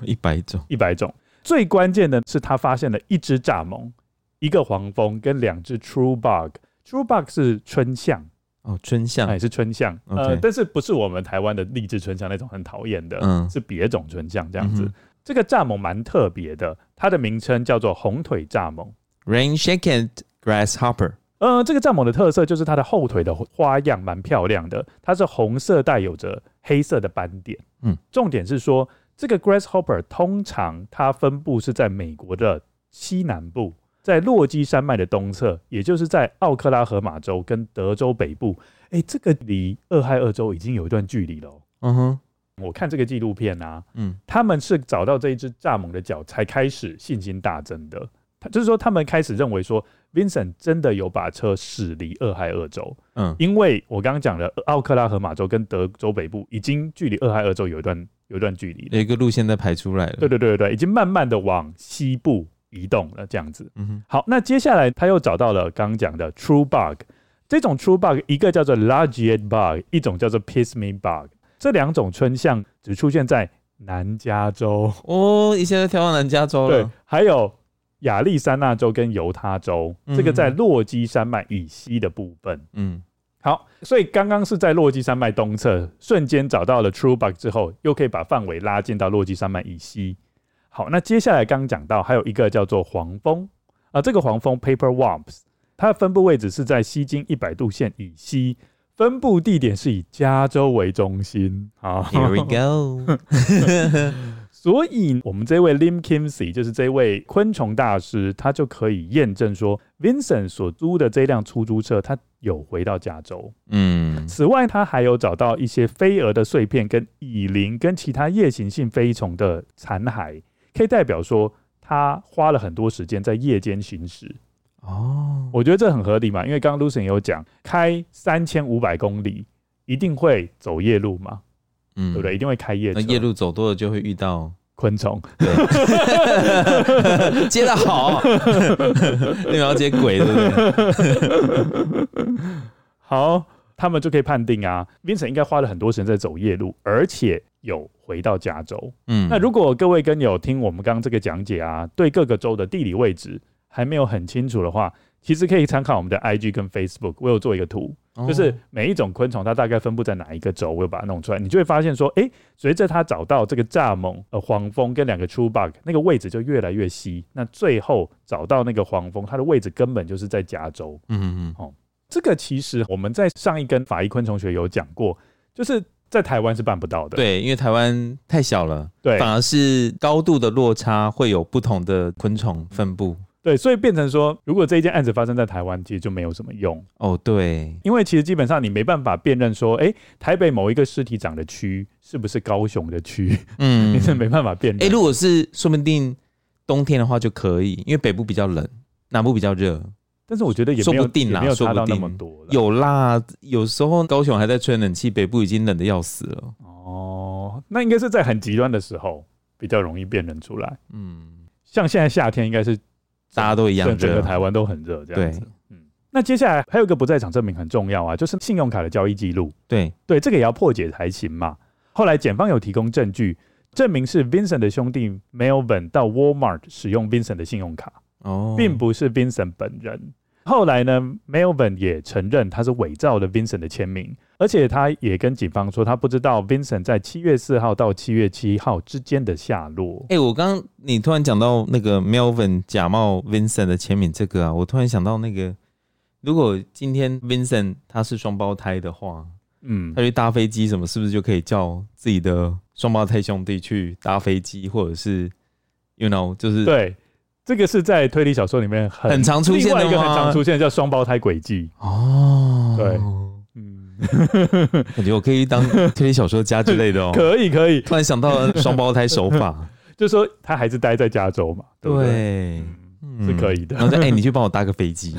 一百种，一百种。最关键的是，他发现了一只蚱蜢、一个黄蜂跟两只 true bug。true bug 是春象。哦，春象也是春象.呃，但是不是我们台湾的励志春象那种很讨厌的，嗯，是别种春象这样子。嗯、这个蚱蜢蛮特别的，它的名称叫做红腿蚱蜢 （Rain-shaked grasshopper）。呃，这个蚱蜢的特色就是它的后腿的花样蛮漂亮的，它是红色带有着黑色的斑点。嗯，重点是说这个 Grasshopper 通常它分布是在美国的西南部，在落基山脉的东侧，也就是在奥克拉荷马州跟德州北部。哎，这个离俄亥俄州已经有一段距离了。嗯哼，我看这个纪录片啊，嗯，他们是找到这一只蚱蜢的脚才开始信心大增的。他就是说，他们开始认为说，Vincent 真的有把车驶离俄亥俄州。嗯，因为我刚刚讲的奥克拉荷马州跟德州北部已经距离俄亥俄州有一段。有一段距离，有一个路线在排出来了。对对对对，已经慢慢的往西部移动了，这样子。嗯哼。好，那接下来他又找到了刚刚讲的 True Bug，这种 True Bug 一个叫做 Lariat Bug，一种叫做 Pismire Bug，这两种春象只出现在南加州。哦，一下就跳到南加州了。对，还有亚利桑那州跟犹他州，这个在落基山脉以西的部分。嗯。好，所以刚刚是在落基山脉东侧，瞬间找到了 True Bug 之后，又可以把范围拉近到落基山脉以西。好，那接下来刚刚讲到还有一个叫做黄蜂啊，这个黄蜂 Paper Wasp，它的分布位置是在西经一百度线以西，分布地点是以加州为中心。好，Here we go。所以，我们这位 Lim Kimsey 就是这位昆虫大师，他就可以验证说，Vincent 所租的这辆出租车，他有回到加州。嗯，此外，他还有找到一些飞蛾的碎片、跟蚁蛉、跟其他夜行性飞虫的残骸，可以代表说他花了很多时间在夜间行驶。哦，我觉得这很合理嘛，因为刚刚 Lucien 有讲，开三千五百公里一定会走夜路嘛。嗯，对不对？一定会开夜车。那夜路走多了就会遇到昆虫。对，接的好，那个要接鬼，对不对？好，他们就可以判定啊，Vincent 应该花了很多时间在走夜路，而且有回到加州。嗯，那如果各位跟友听我们刚刚这个讲解啊，对各个州的地理位置还没有很清楚的话，其实可以参考我们的 IG 跟 Facebook，我有做一个图。就是每一种昆虫，它大概分布在哪一个轴，我有把它弄出来，你就会发现说，哎、欸，随着它找到这个蚱蜢、呃黄蜂跟两个 true bug，那个位置就越来越稀。那最后找到那个黄蜂，它的位置根本就是在加州。嗯嗯嗯。哦，这个其实我们在上一根法医昆虫学有讲过，就是在台湾是办不到的。对，因为台湾太小了，对，反而是高度的落差会有不同的昆虫分布。对，所以变成说，如果这一件案子发生在台湾，其实就没有什么用哦。对，因为其实基本上你没办法辨认说，哎，台北某一个尸体长的区是不是高雄的区？嗯，你是没办法辨认。哎，如果是说不定冬天的话就可以，因为北部比较冷，南部比较热。但是我觉得也说不定啦，没有差到那么多。有啦，有时候高雄还在吹冷气，北部已经冷的要死了。哦，那应该是在很极端的时候比较容易辨认出来。嗯，像现在夏天应该是。大家都一样，整个台湾都很热，这样子。嗯，那接下来还有一个不在场证明很重要啊，就是信用卡的交易记录。对对，这个也要破解才行嘛。后来检方有提供证据，证明是 Vincent 的兄弟 Melvin 到 Walmart 使用 Vincent 的信用卡，哦，并不是 Vincent 本人。后来呢，Melvin 也承认他是伪造了 Vincent 的签名，而且他也跟警方说他不知道 Vincent 在七月四号到七月七号之间的下落。哎、欸，我刚刚你突然讲到那个 Melvin 假冒 Vincent 的签名这个啊，我突然想到那个，如果今天 Vincent 他是双胞胎的话，嗯，他去搭飞机什么，是不是就可以叫自己的双胞胎兄弟去搭飞机，或者是 you know 就是对。这个是在推理小说里面很，很常出现的，另外一个很常出现叫双胞胎诡计哦。对，嗯，感觉我可以当推理小说家之类的哦。可以可以，突然想到了双胞胎手法，就说他还是待在加州嘛，对不对？嗯、是可以的。然后说，哎、欸，你去帮我搭个飞机。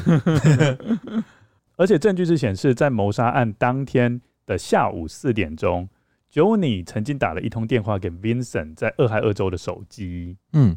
而且证据是显示，在谋杀案当天的下午四点钟，Johnny 曾经打了一通电话给 Vincent 在俄亥俄州的手机。嗯。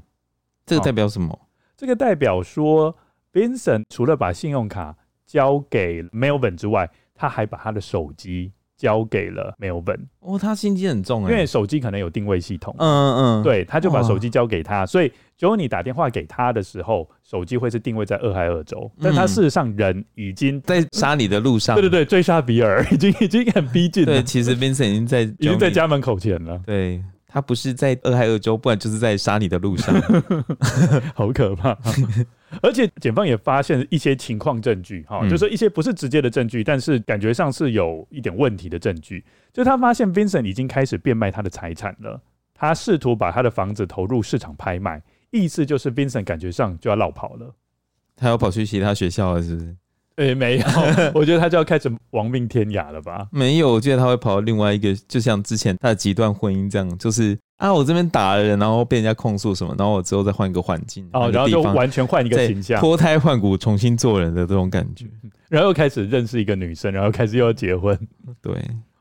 这个代表什么？哦，这个代表说，Vincent 除了把信用卡交给 Melvin 之外，他还把他的手机交给了 Melvin。哦，他心机很重啊，因为手机可能有定位系统。嗯嗯嗯，对，他就把手机交给他，哦，所以 Johnny 打电话给他的时候，手机会是定位在俄亥俄州，但他事实上人已经在杀你的路上。对对对，追杀比尔已经已经很逼近了。对，其实 Vincent 已经在已经在家门口前了。对。他不是在俄亥俄州，不然就是在杀你的路上，好可怕。而且检方也发现一些情况证据，哈、嗯，就是一些不是直接的证据，但是感觉上是有一点问题的证据。就他发现 Vincent 已经开始变卖他的财产了。他试图把他的房子投入市场拍卖，意思就是 Vincent 感觉上就要落跑了。他要跑去其他学校了，是不是？诶、欸，没有，我觉得他就要开始亡命天涯了吧？没有，我觉得他会跑到另外一个，就像之前他的极端婚姻这样，就是啊，我这边打了人，然后被人家控诉什么，然后我之后再换一个环境，哦，然后就完全换一个形象，脱胎换骨，重新做人的这种感觉，然后又开始认识一个女生，然后开始又要结婚。对，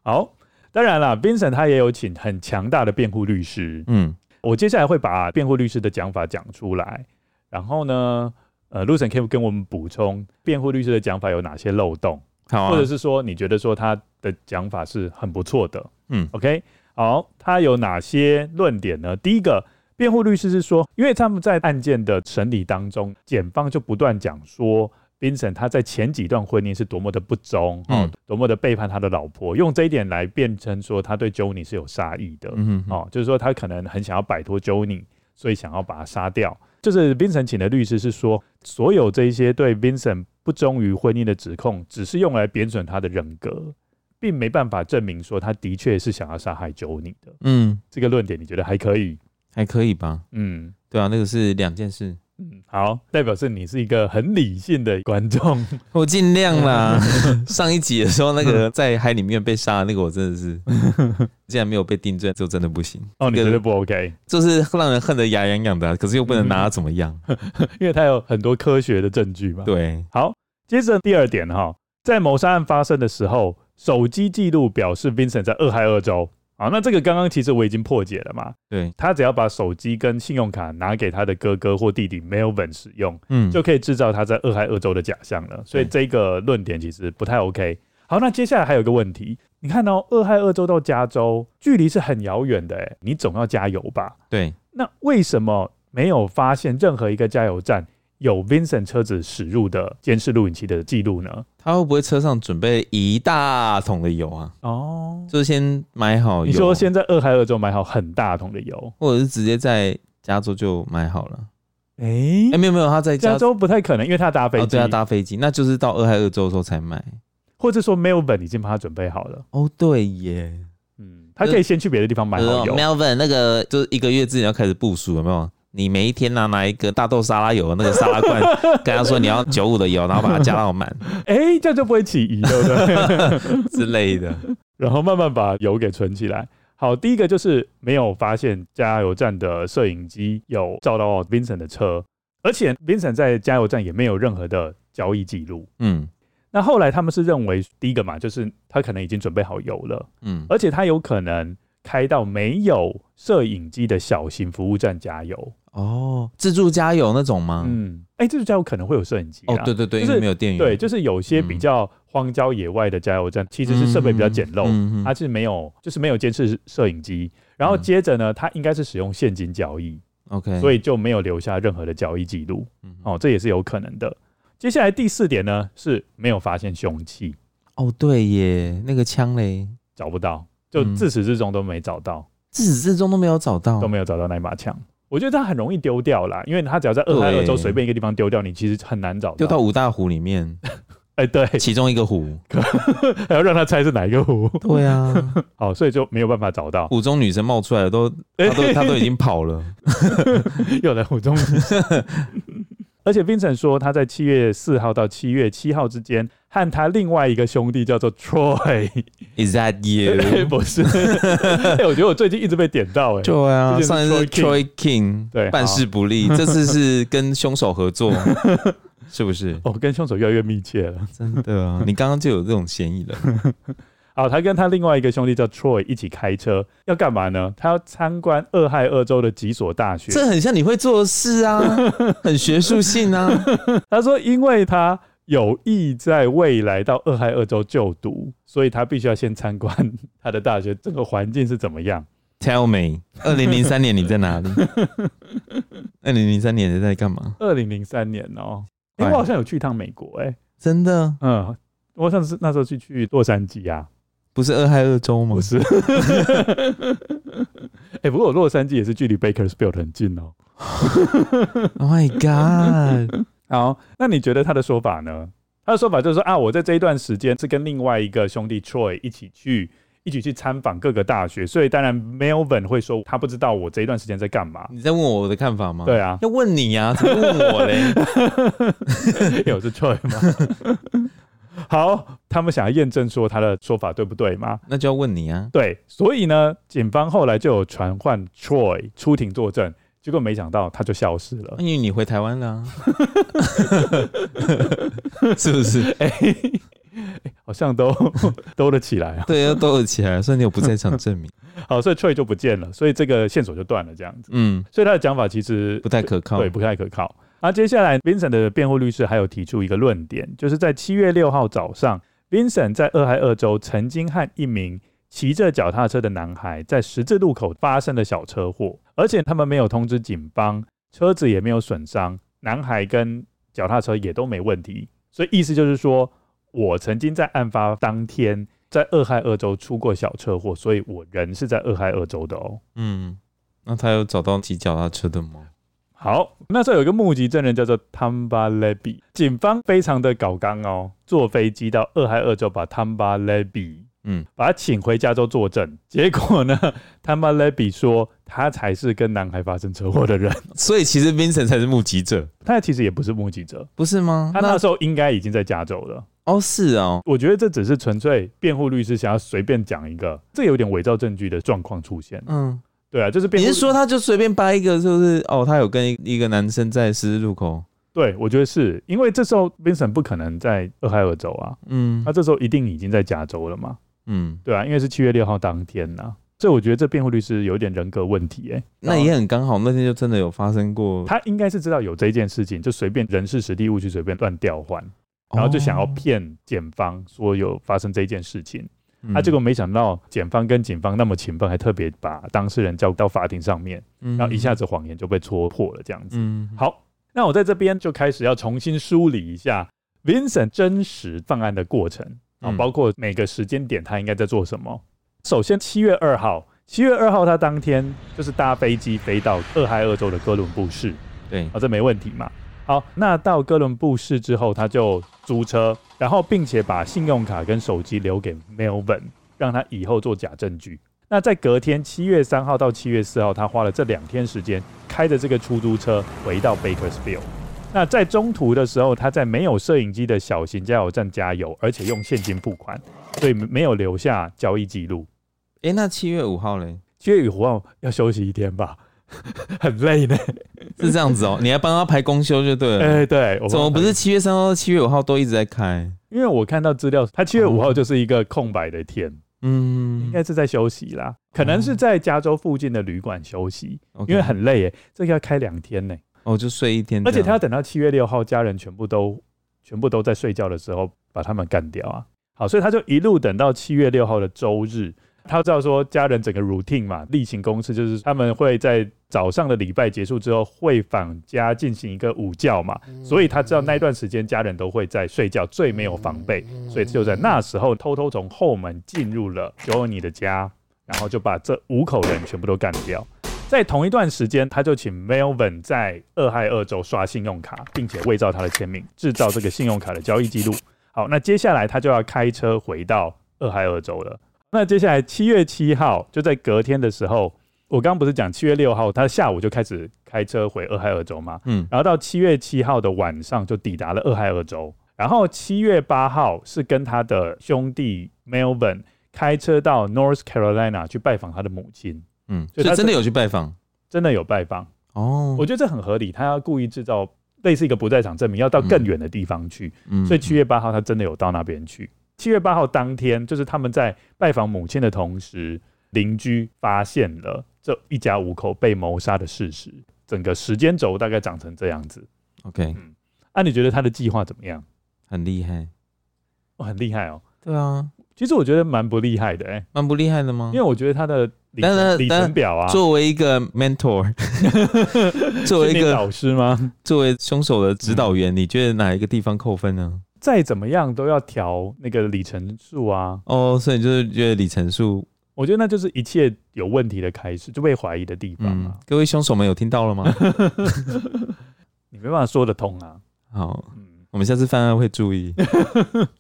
好，当然了，Vincent 他也有请很强大的辩护律师。嗯，我接下来会把辩护律师的讲法讲出来，然后呢？呃，Lucian 可以跟我们补充辩护律师的讲法有哪些漏洞，好啊，或者是说你觉得说他的讲法是很不错的，嗯，OK，好，他有哪些论点呢？第一个，辩护律师是说，因为他们在案件的审理当中，检方就不断讲说，Vincent 他在前几段婚姻是多么的不忠，嗯，多么的背叛他的老婆，用这一点来辩称说他对 Johnny 是有杀意的，嗯，哦，就是说他可能很想要摆脱 Johnny，所以想要把他杀掉。就是 Vincent 请的律师是说，所有这一些对 Vincent 不忠于婚姻的指控，只是用来贬损他的人格，并没办法证明说他的确是想要杀害 Johnny 的。嗯，这个论点你觉得还可以？还可以吧？嗯，对啊，那个是两件事。嗯，好，代表是你是一个很理性的观众，我尽量啦。上一集的时候，那个在海里面被杀的那个，我真的是 竟然没有被定罪，就真的不行。哦，你觉得不 OK？就是让人恨得牙痒痒的，可是又不能拿他怎么样，因为他有很多科学的证据嘛。对，好，接着第二点哈，在谋杀案发生的时候，手机记录表示 Vincent 在俄亥俄州。好，那这个刚刚其实我已经破解了嘛。对，他只要把手机跟信用卡拿给他的哥哥或弟弟 Melvin 使用，嗯，就可以制造他在俄亥俄州的假象了。所以这个论点其实不太 OK。好，那接下来还有一个问题，你看到俄亥俄州到加州距离是很遥远的，哎，你总要加油吧？对，那为什么没有发现任何一个加油站有 Vincent 车子驶入的监视录影器的记录呢？他会不会车上准备一大桶的油啊？哦，就是先买好油。你说先在俄亥俄州买好很大桶的油，或者是直接在加州就买好了？哎哎、没有没有，他在加，加州不太可能，因为他搭飞机，他搭飞机，那就是到俄亥俄州的时候才买，或者说 Melvin 已经帮他准备好了。哦，对耶，嗯，他可以先去别的地方买好油。Melvin 那个就是一个月之前要开始部署，有没有？你每一天拿拿一个大豆沙拉油的那个沙拉罐，跟他说你要九五的油，然后把它加到满，哎、欸，这样就不会起疑，对不对？之类的，然后慢慢把油给存起来。好，第一个就是没有发现加油站的摄影机有照到 Vincent 的车，而且 Vincent 在加油站也没有任何的交易记录。嗯，那后来他们是认为第一个嘛，就是他可能已经准备好油了。嗯，而且他有可能开到没有摄影机的小型服务站加油。哦，自助加油那种吗？嗯，哎、欸，自助加油可能会有摄影机。哦，对对对，就是、因为没有电源。对，就是有些比较荒郊野外的加油站，嗯、其实是设备比较简陋，嗯、它是没有，就是没有监视摄影机。然后接着呢，它应该是使用现金交易。OK，、嗯、所以就没有留下任何的交易记录。嗯，哦，这也是有可能的。接下来第四点呢，是没有发现凶器。哦，对耶，那个枪嘞，找不到，就自始至终都没找到，自始至终都没有找到，都没有找到那把枪。我觉得他很容易丢掉啦，因为他只要在俄亥俄州随便一个地方丢掉，你其实很难找到。丢到五大湖里面，哎、欸，对，其中一个湖，还要让他猜是哪一个湖。对啊，好，所以就没有办法找到。湖中女神冒出来了都，他都他都已经跑了，又来湖中女神。而且 Vincent 说他在七月四号到七月七号之间。和他另外一个兄弟叫做 Troy，Is that you？不是，哎，我觉得我最近一直被点到，哎，对啊，上一次 Troy King，对，办事不力，这次是跟凶手合作，是不是？哦，跟凶手越来越密切了，真的啊，你刚刚就有这种嫌疑了。好，他跟他另外一个兄弟叫 Troy 一起开车，要干嘛呢？他要参观俄亥俄州的几所大学，这很像你会做的事啊，很学术性啊。他说，因为他。有意在未来到俄亥俄州就读，所以他必须要先参观他的大学，这个环境是怎么样？Tell me，二零零三年你在哪里？二零零三年你在干嘛？二零零三年哦，因为我好像有去一趟美国，哎，真的，嗯，我上次那时候去去洛杉矶啊，不是俄亥俄州吗？不是，哎，不过我洛杉矶也是距离 Bakersfield 很近哦。Oh my god！好，那你觉得他的说法呢？他的说法就是说啊，我在这一段时间是跟另外一个兄弟 Troy 一起去一起去参访各个大学，所以当然 Melvin 会说他不知道我这一段时间在干嘛。你在问我我的看法吗？对啊，要问你呀、啊，怎么问我嘞？有是 Troy 吗？好，他们想要验证说他的说法对不对吗？那就要问你啊。对，所以呢，警方后来就有传唤 Troy 出庭作证。结果没想到他就消失了，因为你回台湾了，是不是？哎、欸，好像都 兜了起来啊。对，要兜了起来，所以你有不在场证明。好，所以 Troy 就不见了，所以这个线索就断了，这样子。嗯，所以他的讲法其实不太可靠，对，不太可靠。而接下来，Vincent 的辩护律师还有提出一个论点，就是在七月六号早上，Vincent 在俄亥俄州曾经和一名骑着脚踏车的男孩在十字路口发生了小车祸，而且他们没有通知警方，车子也没有损伤，男孩跟脚踏车也都没问题。所以意思就是说，我曾经在案发当天在俄亥俄州出过小车祸，所以我人是在俄亥俄州的哦。嗯，那他有找到骑脚踏车的吗？好，那时候有一个目击证人叫做 Tamba Levy，警方非常的搞刚哦，坐飞机到俄亥俄州把 Tamba Levy。嗯，把他请回加州作证，结果呢，他妈莱比说他才是跟男孩发生车祸的人，所以其实 Vincent 才是目击者，他其实也不是目击者，不是吗？他那时候应该已经在加州了。哦，是哦，我觉得这只是纯粹辩护律师想要随便讲一个，这有点伪造证据的状况出现。嗯，对啊，就是。你是说他就随便掰一个，是不是？哦，他有跟一个男生在十字路口。对，我觉得是因为这时候 Vincent 不可能在俄亥俄州啊，嗯，他这时候一定已经在加州了嘛。嗯，对啊，因为是七月六号当天呐、啊，所以我觉得这辩护律师有一点人格问题、欸，哎，那也很刚好，那天就真的有发生过。他应该是知道有这件事情，就随便人事实地物去随便乱调换，然后就想要骗检方说有发生这件事情。啊、结果没想到检方跟警方那么勤奋，还特别把当事人叫到法庭上面，然后一下子谎言就被戳破了，这样子。嗯，好，那我在这边就开始要重新梳理一下 Vincent 真实犯案的过程。啊，包括每个时间点他应该在做什么。首先，七月二号，七月二号他当天就是搭飞机飞到俄亥俄州的哥伦布市，对，啊，这没问题嘛。好，那到哥伦布市之后，他就租车，然后并且把信用卡跟手机留给 Melvin，让他以后做假证据。那在隔天七月三号到七月四号，他花了这两天时间，开着这个出租车回到 Bakersfield。那在中途的时候，他在没有摄影机的小型加油站加油，而且用现金付款，所以没有留下交易记录。哎、欸，那七月五号嘞？七月五号要休息一天吧，很累呢。是这样子哦，你还帮他排公休就对了。哎、欸，对，怎么不是七月三号、七月五号都一直在开？因为我看到资料，他七月五号就是一个空白的天，嗯，应该是在休息啦，可能是在加州附近的旅馆休息，因为很累耶，这个要开两天呢。哦，就睡一天，而且他要等到七月六号，家人全部都全部都在睡觉的时候，把他们干掉啊！好，所以他就一路等到七月六号的周日，他知道说家人整个 routine 嘛，例行公事就是他们会在早上的礼拜结束之后会返家进行一个午觉嘛，所以他知道那段时间家人都会在睡觉，最没有防备，所以就在那时候偷偷从后门进入了 Joanny 的家，然后就把这五口人全部都干掉。在同一段时间，他就请 Melvin 在俄亥俄州刷信用卡，并且伪造他的签名，制造这个信用卡的交易记录。好，那接下来他就要开车回到俄亥俄州了。那接下来七月七号，就在隔天的时候，我刚刚不是讲七月六号，他下午就开始开车回俄亥俄州嘛？嗯，然后到七月七号的晚上就抵达了俄亥俄州。然后七月八号是跟他的兄弟 Melvin 开车到 North Carolina 去拜访他的母亲。嗯，所以他真的有去拜访，真的有拜访哦。我觉得这很合理，他要故意制造类似一个不在场证明，要到更远的地方去。嗯，所以七月八号他真的有到那边去。七月八号当天，就是他们在拜访母亲的同时，邻居发现了这一家五口被谋杀的事实。整个时间轴大概长成这样子。OK，嗯，那你觉得他的计划怎么样？很厉害，哦，很厉害哦。对啊，其实我觉得蛮不厉害的，哎，蛮不厉害的吗？因为我觉得他的。里程表啊，作为一个 mentor，作为一个老师吗？作为凶手的指导员，嗯，你觉得哪一个地方扣分呢？再怎么样都要调那个里程数啊。哦，所以你就是觉得里程数？我觉得那就是一切有问题的开始，就被怀疑的地方啊。嗯，各位凶手们有听到了吗？你没办法说得通啊。好，嗯，我们下次犯案会注意。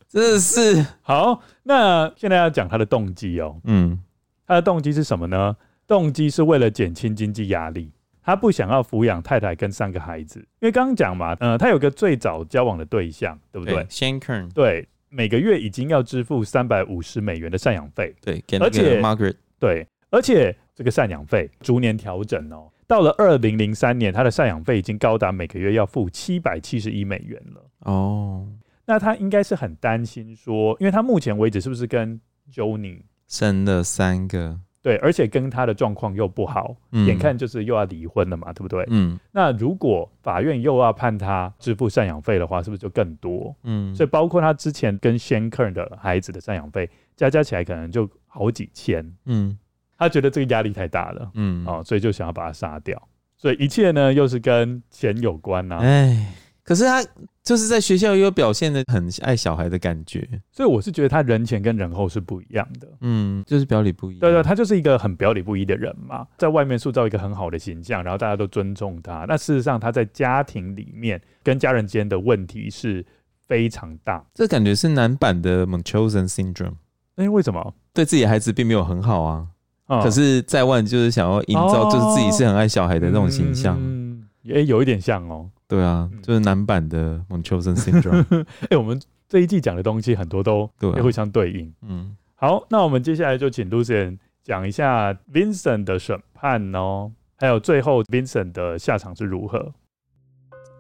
真的是好，那现在要讲他的动机哦。嗯，他的动机是什么呢？动机是为了减轻经济压力，他不想要抚养太太跟三个孩子，因为刚刚讲嘛，呃，他有个最早交往的对象，对不对？Shane Kern，对，每个月已经要支付三百五十美元的赡养费，对，而且 Margaret，对，而且这个赡养费逐年调整哦，到了二零零三年，他的赡养费已经高达每个月要付七百七十一美元了。哦，那他应该是很担心说，因为他目前为止是不是跟 Joni 生了三个？对，而且跟他的状况又不好，嗯、眼看就是又要离婚了嘛，对不对？嗯。那如果法院又要判他支付赡养费的话，是不是就更多？嗯。所以包括他之前跟 Shane Kern 的孩子的赡养费，加加起来可能就好几千。嗯。他觉得这个压力太大了。嗯。哦，所以就想要把他杀掉。所以一切呢，又是跟钱有关啊。哎。可是他就是在学校也有表现的很爱小孩的感觉，所以我是觉得他人前跟人后是不一样的，嗯，就是表里不一。对对，他就是一个很表里不一的人嘛，在外面塑造一个很好的形象，然后大家都尊重他。那事实上他在家庭里面跟家人间的问题是非常大，这感觉是男版的 Munchausen Syndrome。哎，为什么？对自己的孩子并没有很好啊，嗯、可是在外就是想要营造就是自己是很爱小孩的那种形象，嗯，哎，有一点像哦。对啊，就是男版的 Munchausen Syndrome。哎、欸，我们这一季讲的东西很多都也互相对应。嗯，好，那我们接下来就请 Lucian 讲一下 Vincent 的审判哦，还有最后 Vincent 的下场是如何。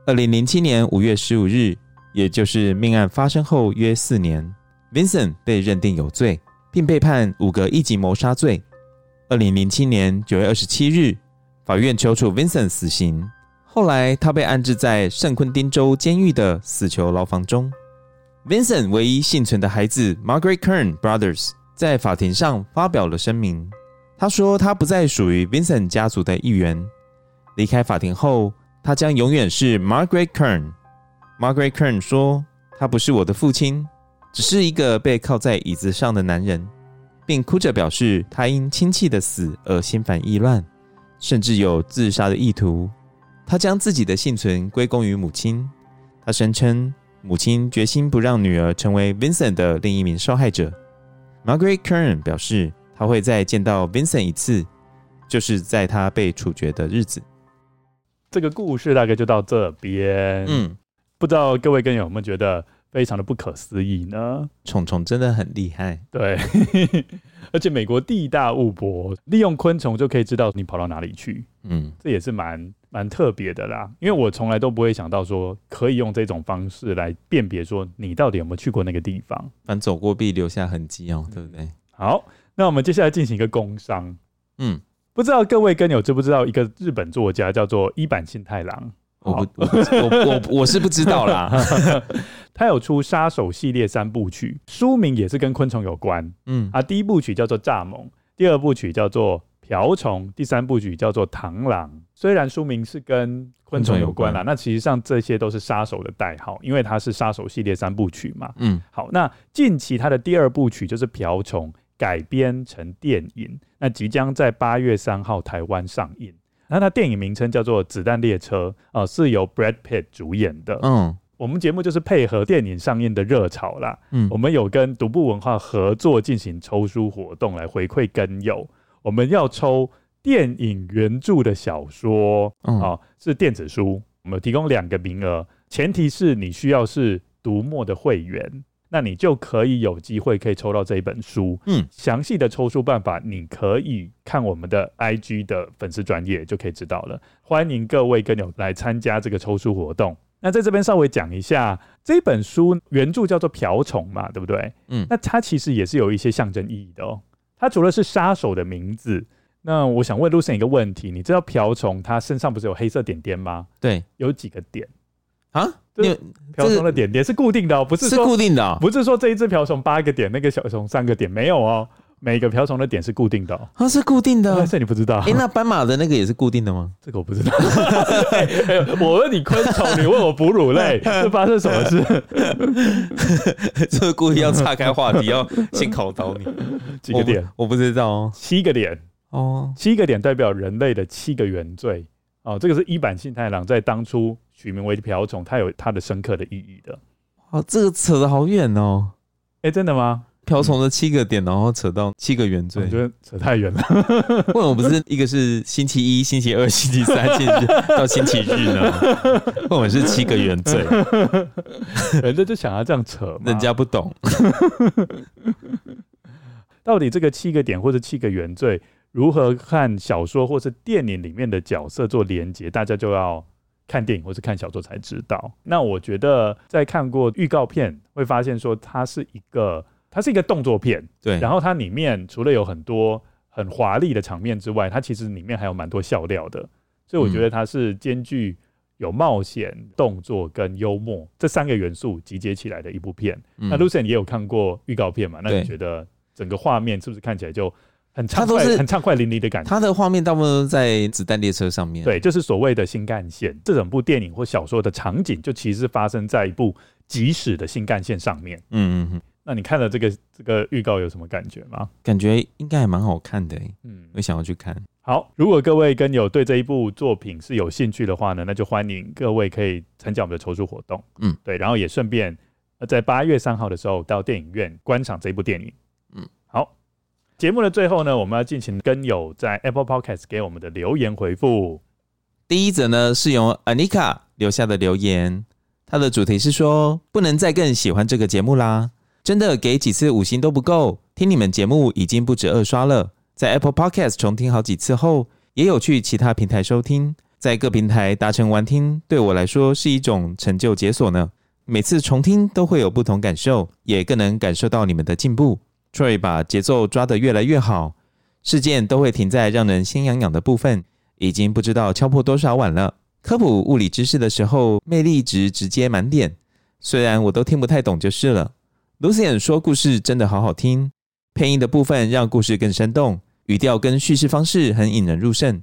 二零零七年五月十五日，也就是命案发生后约四年，Vincent 被认定有罪，并被判五个一级谋杀罪。二零零七年九月二十七日，法院求处 Vincent 死刑。后来，他被安置在圣昆丁州监狱的死囚牢房中。Vincent 唯一幸存的孩子 Margaret Kern Brothers 在法庭上发表了声明。他说，他不再属于 Vincent 家族的一员。离开法庭后，他将永远是 Margaret Kern。Margaret Kern 说：“他不是我的父亲，只是一个被靠在椅子上的男人，并哭着表示他因亲戚的死而心烦意乱，甚至有自杀的意图。”他将自己的幸存归功于母亲。他声称，母亲决心不让女儿成为 Vincent 的另一名受害者。Margaret Kern 表示，他会再见到 Vincent 一次，就是在他被处决的日子。这个故事大概就到这边。嗯，不知道各位跟友有没有觉得非常的不可思议呢？虫虫真的很厉害。对，而且美国地大物博，利用昆虫就可以知道你跑到哪里去。嗯，这也是蛮。蛮特别的啦，因为我从来都不会想到说可以用这种方式来辨别说你到底有没有去过那个地方。反正走过必留下痕迹哦，对不对？好，那我们接下来进行一个工商。嗯，不知道各位跟友知不知道一个日本作家叫做一坂幸太郎？我不，我我我，我是不知道啦。他有出杀手系列三部曲，书名也是跟昆虫有关。嗯啊，第一部曲叫做蚱蜢，第二部曲叫做瓢虫，第三部曲叫做螳螂。虽然书名是跟昆虫有关啦，那其实上这些都是杀手的代号，因为它是杀手系列三部曲嘛。嗯，好，那近期它的第二部曲就是瓢虫改编成电影，那即将在八月三号台湾上映。那它电影名称叫做《子弹列车》，啊，是由 Brad Pitt 主演的。嗯，我们节目就是配合电影上映的热潮啦。嗯，我们有跟独步文化合作进行抽书活动来回馈跟友，我们要抽。电影原著的小说，嗯、哦，是电子书，我们提供两个名额，前提是你需要是读墨的会员，那你就可以有机会可以抽到这一本书。嗯，详细的抽书办法，你可以看我们的 IG 的粉丝专页就可以知道了。欢迎各位跟友来参加这个抽书活动。那在这边稍微讲一下，这本书原著叫做《瓢虫》嘛，对不对？嗯，那它其实也是有一些象征意义的哦。它除了是杀手的名字。那我想问 Lucien 一个问题，你知道瓢虫它身上不是有黑色点点吗？对，有几个点啊？对瓢虫的点点是固定的哦，不是说是固定的哦，不是说这一只瓢虫八个点，那个小虫三个点，没有哦，每个瓢虫的点是固定的哦，啊，是固定的，这你不知道？哎，那斑马的那个也是固定的吗？这个我不知道。我问你昆虫，你问我哺乳类，这发生什么事？这是故意要岔开话题，要先考倒你几个点？我不知道哦，七个点。哦，七个点代表人类的七个原罪哦，这个是一坂幸太郎在当初取名为瓢虫，它有它的深刻的意义的。哦，这个扯得好远哦！哎，真的吗？瓢虫的七个点，然后扯到七个原罪，我觉得扯太远了。为什么不是一个是星期一、星期二、星期三、星期到星期日呢？为什么是七个原罪？人家就想要这样扯，人家不懂。到底这个七个点或者七个原罪如何看小说或是电影里面的角色做连接？大家就要看电影或是看小说才知道。那我觉得在看过预告片会发现说它是一个。它是一个动作片，对。然后它里面除了有很多很华丽的场面之外，它其实里面还有蛮多笑料的，所以我觉得它是兼具有冒险、动作跟幽默这三个元素集结起来的一部片。嗯、那 Lucien 也有看过预告片嘛？那你觉得整个画面是不是看起来就很畅快、很畅快淋漓的感觉？它的画面大部分都在子弹列车上面，对，就是所谓的新干线。这整部电影或小说的场景，就其实是发生在一部即时的新干线上面。嗯嗯嗯。那你看了这个这个预告有什么感觉吗？感觉应该还蛮好看的，嗯，我想要去看。好，如果各位跟友对这一部作品是有兴趣的话呢，那就欢迎各位可以参加我们的筹书活动，嗯，对，然后也顺便在八月三号的时候到电影院观赏这一部电影，嗯，好。节目的最后呢，我们要进行跟友在 Apple Podcast 给我们的留言回复。第一则呢是由 Anika 留下的留言，它的主题是说不能再更喜欢这个节目啦。真的给几次五星都不够，听你们节目已经不止二刷了，在 Apple Podcast 重听好几次后，也有去其他平台收听，在各平台达成完听，对我来说是一种成就解锁呢。每次重听都会有不同感受，也更能感受到你们的进步。Troy 把节奏抓得越来越好，事件都会停在让人心痒痒的部分，已经不知道敲破多少碗了。科普物理知识的时候，魅力值直接满点，虽然我都听不太懂就是了。Lucien 说故事真的好好听，配音的部分让故事更生动，语调跟叙事方式很引人入胜。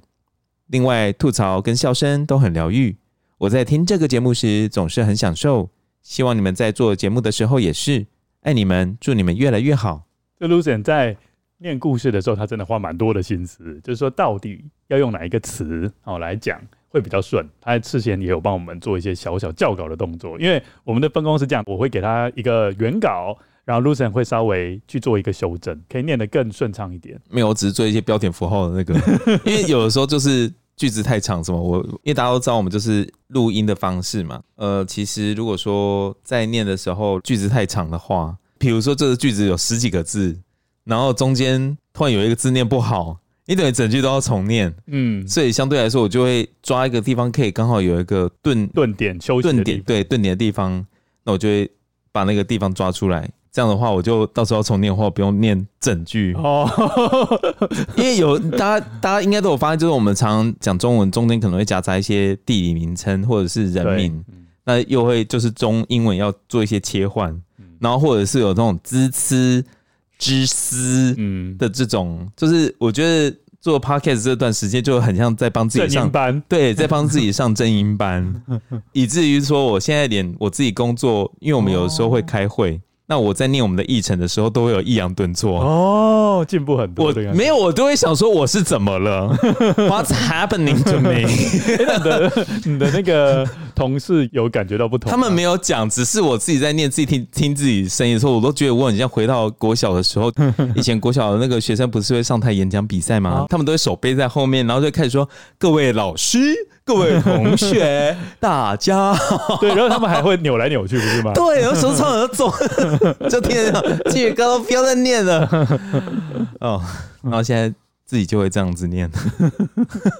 另外，吐槽跟笑声都很疗愈。我在听这个节目时总是很享受，希望你们在做节目的时候也是。爱你们，祝你们越来越好。这 Lucian 在念故事的时候，他真的花蛮多的心思，就是说到底要用哪一个词哦来讲。会比较顺，他事先也有帮我们做一些小小校稿的动作，因为我们的分工是这样，我会给他一个原稿，然后 Lucian 会稍微去做一个修正，可以念得更顺畅一点。没有，我只是做一些标点符号的那个，因为有的时候就是句子太长，什么我，因为大家都知道我们就是录音的方式嘛。呃，其实如果说在念的时候句子太长的话，比如说这个句子有十几个字，然后中间突然有一个字念不好。你等于整句都要重念，嗯，所以相对来说，我就会抓一个地方，可以刚好有一个顿顿点、休息的顿点，对顿点的地方，那我就会把那个地方抓出来。这样的话，我就到时候要重念的话，不用念整句哦。因为有大家，大家应该都有发现，就是我们常常讲中文，中间可能会夹杂一些地理名称或者是人名，那又会就是中英文要做一些切换，然后或者是有那种支词。知思嗯的这种，嗯、就是我觉得做 podcast 这段时间就很像在帮自己上班，对，在帮自己上正音班，以至于说我现在连我自己工作，因为我们有的时候会开会。哦那我在念我们的议程的时候，都会有抑扬顿挫哦，进步很多。我没有，我都会想说我是怎么了？What's happening to me？你的你的那个同事有感觉到不同？他们没有讲，只是我自己在念，自己听听自己声音的时候，我都觉得我很像回到国小的时候。以前国小的那个学生不是会上台演讲比赛吗？哦、他们都会手背在后面，然后就开始说：“各位老师。”各位同学，大家好。对，然后他们还会扭来扭去，不是吗？对，有时候唱着走，就听着 这些歌都不要再念了。哦，然后现在自己就会这样子念，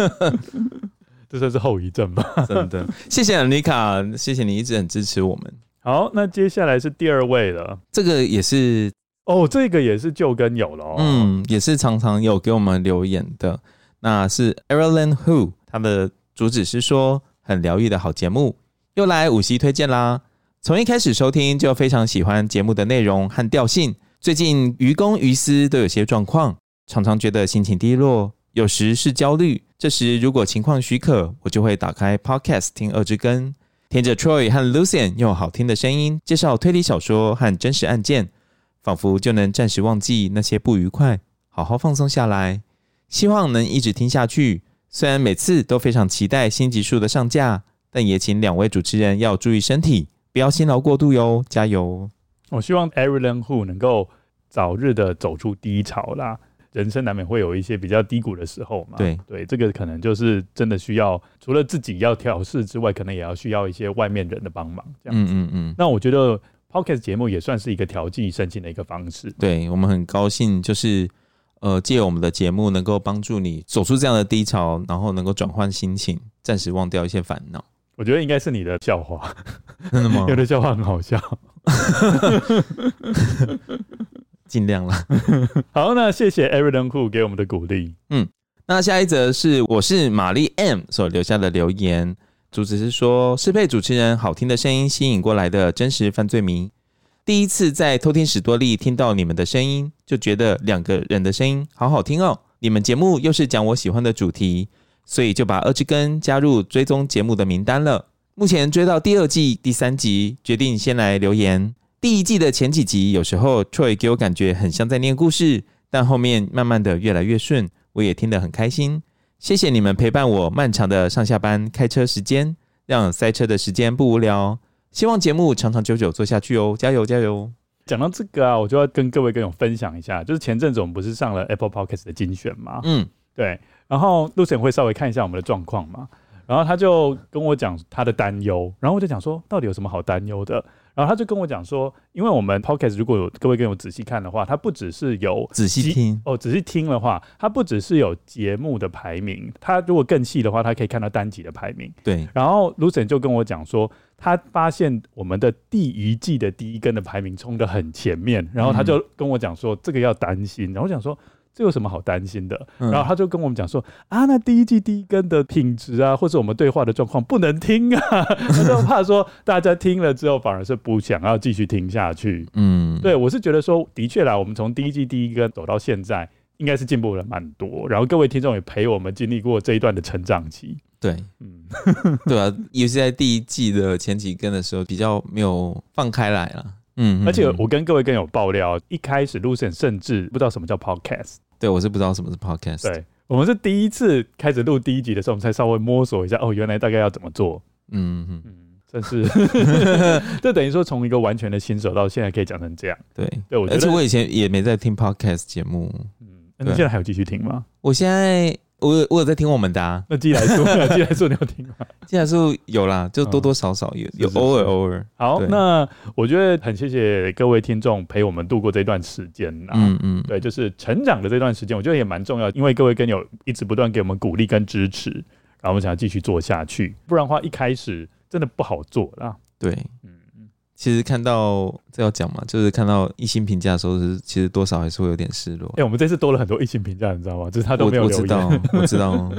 这算是后遗症吧？真的。谢谢安妮卡，谢谢你一直很支持我们。好，那接下来是第二位了，这个也是哦，这个也是旧跟友了哦，嗯，也是常常有给我们留言的，那是 Erlen Who 他的。主旨是说很疗愈的好节目，又来五星推荐啦！从一开始收听就非常喜欢节目的内容和调性。最近于公于私都有些状况，常常觉得心情低落，有时是焦虑。这时如果情况许可，我就会打开 Podcast 听恶之根，听着 Troy 和 Lucien 用好听的声音介绍推理小说和真实案件，仿佛就能暂时忘记那些不愉快，好好放松下来。希望能一直听下去。虽然每次都非常期待新集数的上架，但也请两位主持人要注意身体，不要辛劳过度哟，加油！我希望 Everyone Who 能够早日的走出低潮啦。人生难免会有一些比较低谷的时候嘛。对对，这个可能就是真的需要除了自己要调试之外，可能也要需要一些外面人的帮忙。这样子。嗯嗯嗯。那我觉得 Podcast 节目也算是一个调剂身心的一个方式。对，我们很高兴，就是呃，借我们的节目能够帮助你走出这样的低潮，然后能够转换心情，暂时忘掉一些烦恼。我觉得应该是你的笑话，真的吗？有的笑话很好笑。尽量了。好，那谢谢 Everyone Who 给我们的鼓励。嗯，那下一则是我是玛丽 M 所留下的留言，主旨是说适配主持人好听的声音吸引过来的真实犯罪迷。第一次在偷听史多利听到你们的声音，就觉得两个人的声音好好听哦。你们节目又是讲我喜欢的主题，所以就把二之根加入追踪节目的名单了。目前追到第二季第三集，决定先来留言。第一季的前几集，有时候 Troy 给我感觉很像在念故事，但后面慢慢的越来越顺，我也听得很开心。谢谢你们陪伴我漫长的上下班开车时间，让塞车的时间不无聊。希望节目长长久久做下去哦，加油加油！讲到这个啊，我就要跟各位跟友分享一下，就是前阵子我们不是上了 Apple Podcast 的精选嘛？嗯，对。然后 Lucien 会稍微看一下我们的状况嘛，然后他就跟我讲他的担忧，然后我就讲说，到底有什么好担忧的？然后他就跟我讲说，因为我们 podcast 如果有各位跟我仔细看的话，它不只是有仔细听哦，仔细听的话，它不只是有节目的排名，它如果更细的话，它可以看到单集的排名。对。然后 Lucian 就跟我讲说，他发现我们的第一季的第一根的排名冲得很前面，然后他就跟我讲说，这个要担心。然后我想说。这有什么好担心的？然后他就跟我们讲说、嗯、啊，那第一季第一根的品质啊，或者我们对话的状况不能听啊，他就怕说大家听了之后反而是不想要继续听下去。嗯，对，我是觉得说，的确啦，我们从第一季第一根走到现在，应该是进步了蛮多。然后各位听众也陪我们经历过这一段的成长期。对，嗯，对啊，尤其在第一季的前几根的时候，比较没有放开来了。嗯，而且我跟各位更有爆料，一开始 Lucian 甚至不知道什么叫 Podcast。对，我是不知道什么是 podcast。对，我们是第一次开始录第一集的时候，我们才稍微摸索一下，哦，原来大概要怎么做。嗯嗯嗯，这是 这等于说从一个完全的新手到现在可以讲成这样。对对，我而且我以前也没在听 podcast 节目。嗯，那你现在还有继续听吗？我现在。我我有在听我们的啊，那寄来说，寄来说你有听吗？寄来说有啦，就多多少少有，有偶尔偶尔。好，那我觉得很谢谢各位听众陪我们度过这段时间啊，嗯嗯，对，就是成长的这段时间，我觉得也蛮重要，因为各位跟友一直不断给我们鼓励跟支持，然后我们想要继续做下去，不然的话一开始真的不好做啦。对，嗯。其实看到这要讲嘛，就是看到一星评价的时候，是其实多少还是会有点失落。哎、欸，我们这次多了很多一星评价，你知道吗？就是他都没有。我知道，我知道。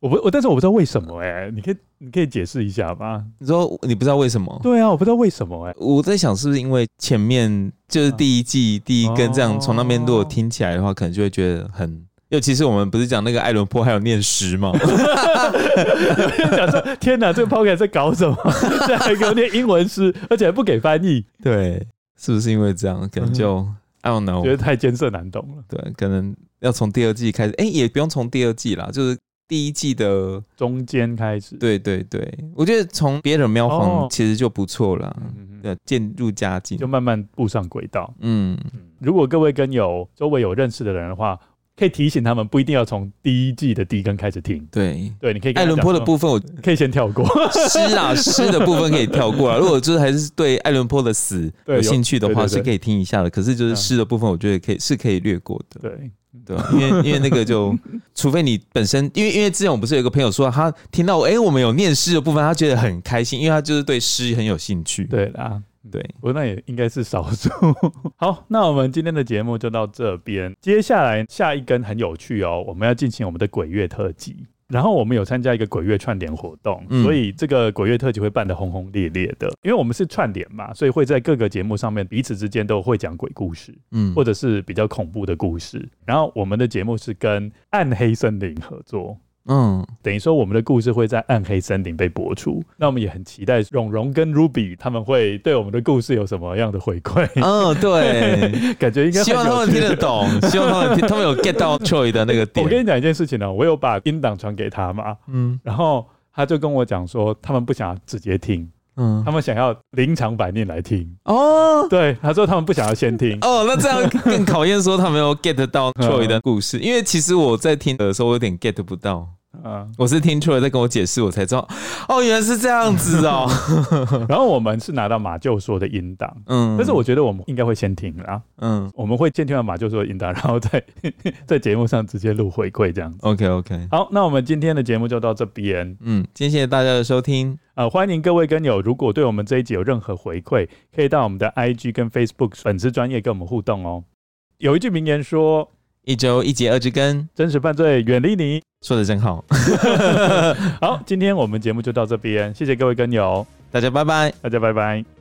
我不，我但是我不知道为什么哎、欸，你可以你可以解释一下吗？你说你不知道为什么？对啊，我不知道为什么哎、欸。我在想是不是因为前面就是第一季第一根这样，从那边如果听起来的话，可能就会觉得很。尤其是我们不是讲那个爱伦坡还有念诗吗？有 人讲说：“天哪，这个 podcast 在搞什么？这还给我念英文诗，而且还不给翻译。”对，是不是因为这样？可能就、嗯、I don't know，觉得太艰涩难懂了。对，可能要从第二季开始。哎、欸，也不用从第二季啦，就是第一季的中间开始。对对对，我觉得从别人喵房其实就不错了。对、哦，渐入佳境，就慢慢步上轨道。嗯，如果各位跟有周围有认识的人的话。可以提醒他们，不一定要从第一季的第一根开始听。对对，你可以艾伦坡的部分，我可以先跳过。诗啊，诗的部分可以跳过啊。如果就是还是对艾伦坡的死有兴趣的话，是可以听一下的。可是就是诗的部分，我觉得可以是可以略过的。对对，因为因为那个就，除非你本身，因为因为之前我不是有一个朋友说，他听到哎、欸、我们有念诗的部分，他觉得很开心，因为他就是对诗很有兴趣。对啦。对，我那也应该是少数。好，那我们今天的节目就到这边。接下来下一根很有趣哦，我们要进行我们的鬼月特辑。然后我们有参加一个鬼月串联活动，嗯、所以这个鬼月特辑会办得轰轰烈烈的。因为我们是串联嘛，所以会在各个节目上面彼此之间都会讲鬼故事，嗯，或者是比较恐怖的故事。然后我们的节目是跟暗黑森林合作。嗯，等于说我们的故事会在暗黑森林被播出。那我们也很期待蓉蓉跟 Ruby 他们会对我们的故事有什么样的回馈。嗯，对，感觉应该希望他们听得懂，希望他们听他们有 get 到 Troy 的那个点。我跟你讲一件事情呢，我有把音档传给他嘛，嗯，然后他就跟我讲说，他们不想直接听。嗯，他们想要临场反应来听哦。对，他说他们不想要先听哦。那这样更考验说他没有 get 到 Troy 的故事，因为其实我在听的时候我有点 get 不到。嗯，我是听 Troy 在跟我解释，我才知道哦，原来是这样子哦。然后我们是拿到马厩说的音档，嗯，但是我觉得我们应该会先听啊，嗯，我们会先听完马厩说的音档，然后再 在节目上直接录回馈这样子。OK OK，好，那我们今天的节目就到这边。嗯，谢谢大家的收听。呃，欢迎各位跟友，如果对我们这一集有任何回馈，可以到我们的 IG 跟 Facebook 粉丝专业跟我们互动哦。有一句名言说。一周一节二之根，真实犯罪远离你，说的真好。好，今天我们节目就到这边，谢谢各位跟友，大家拜拜，大家拜拜。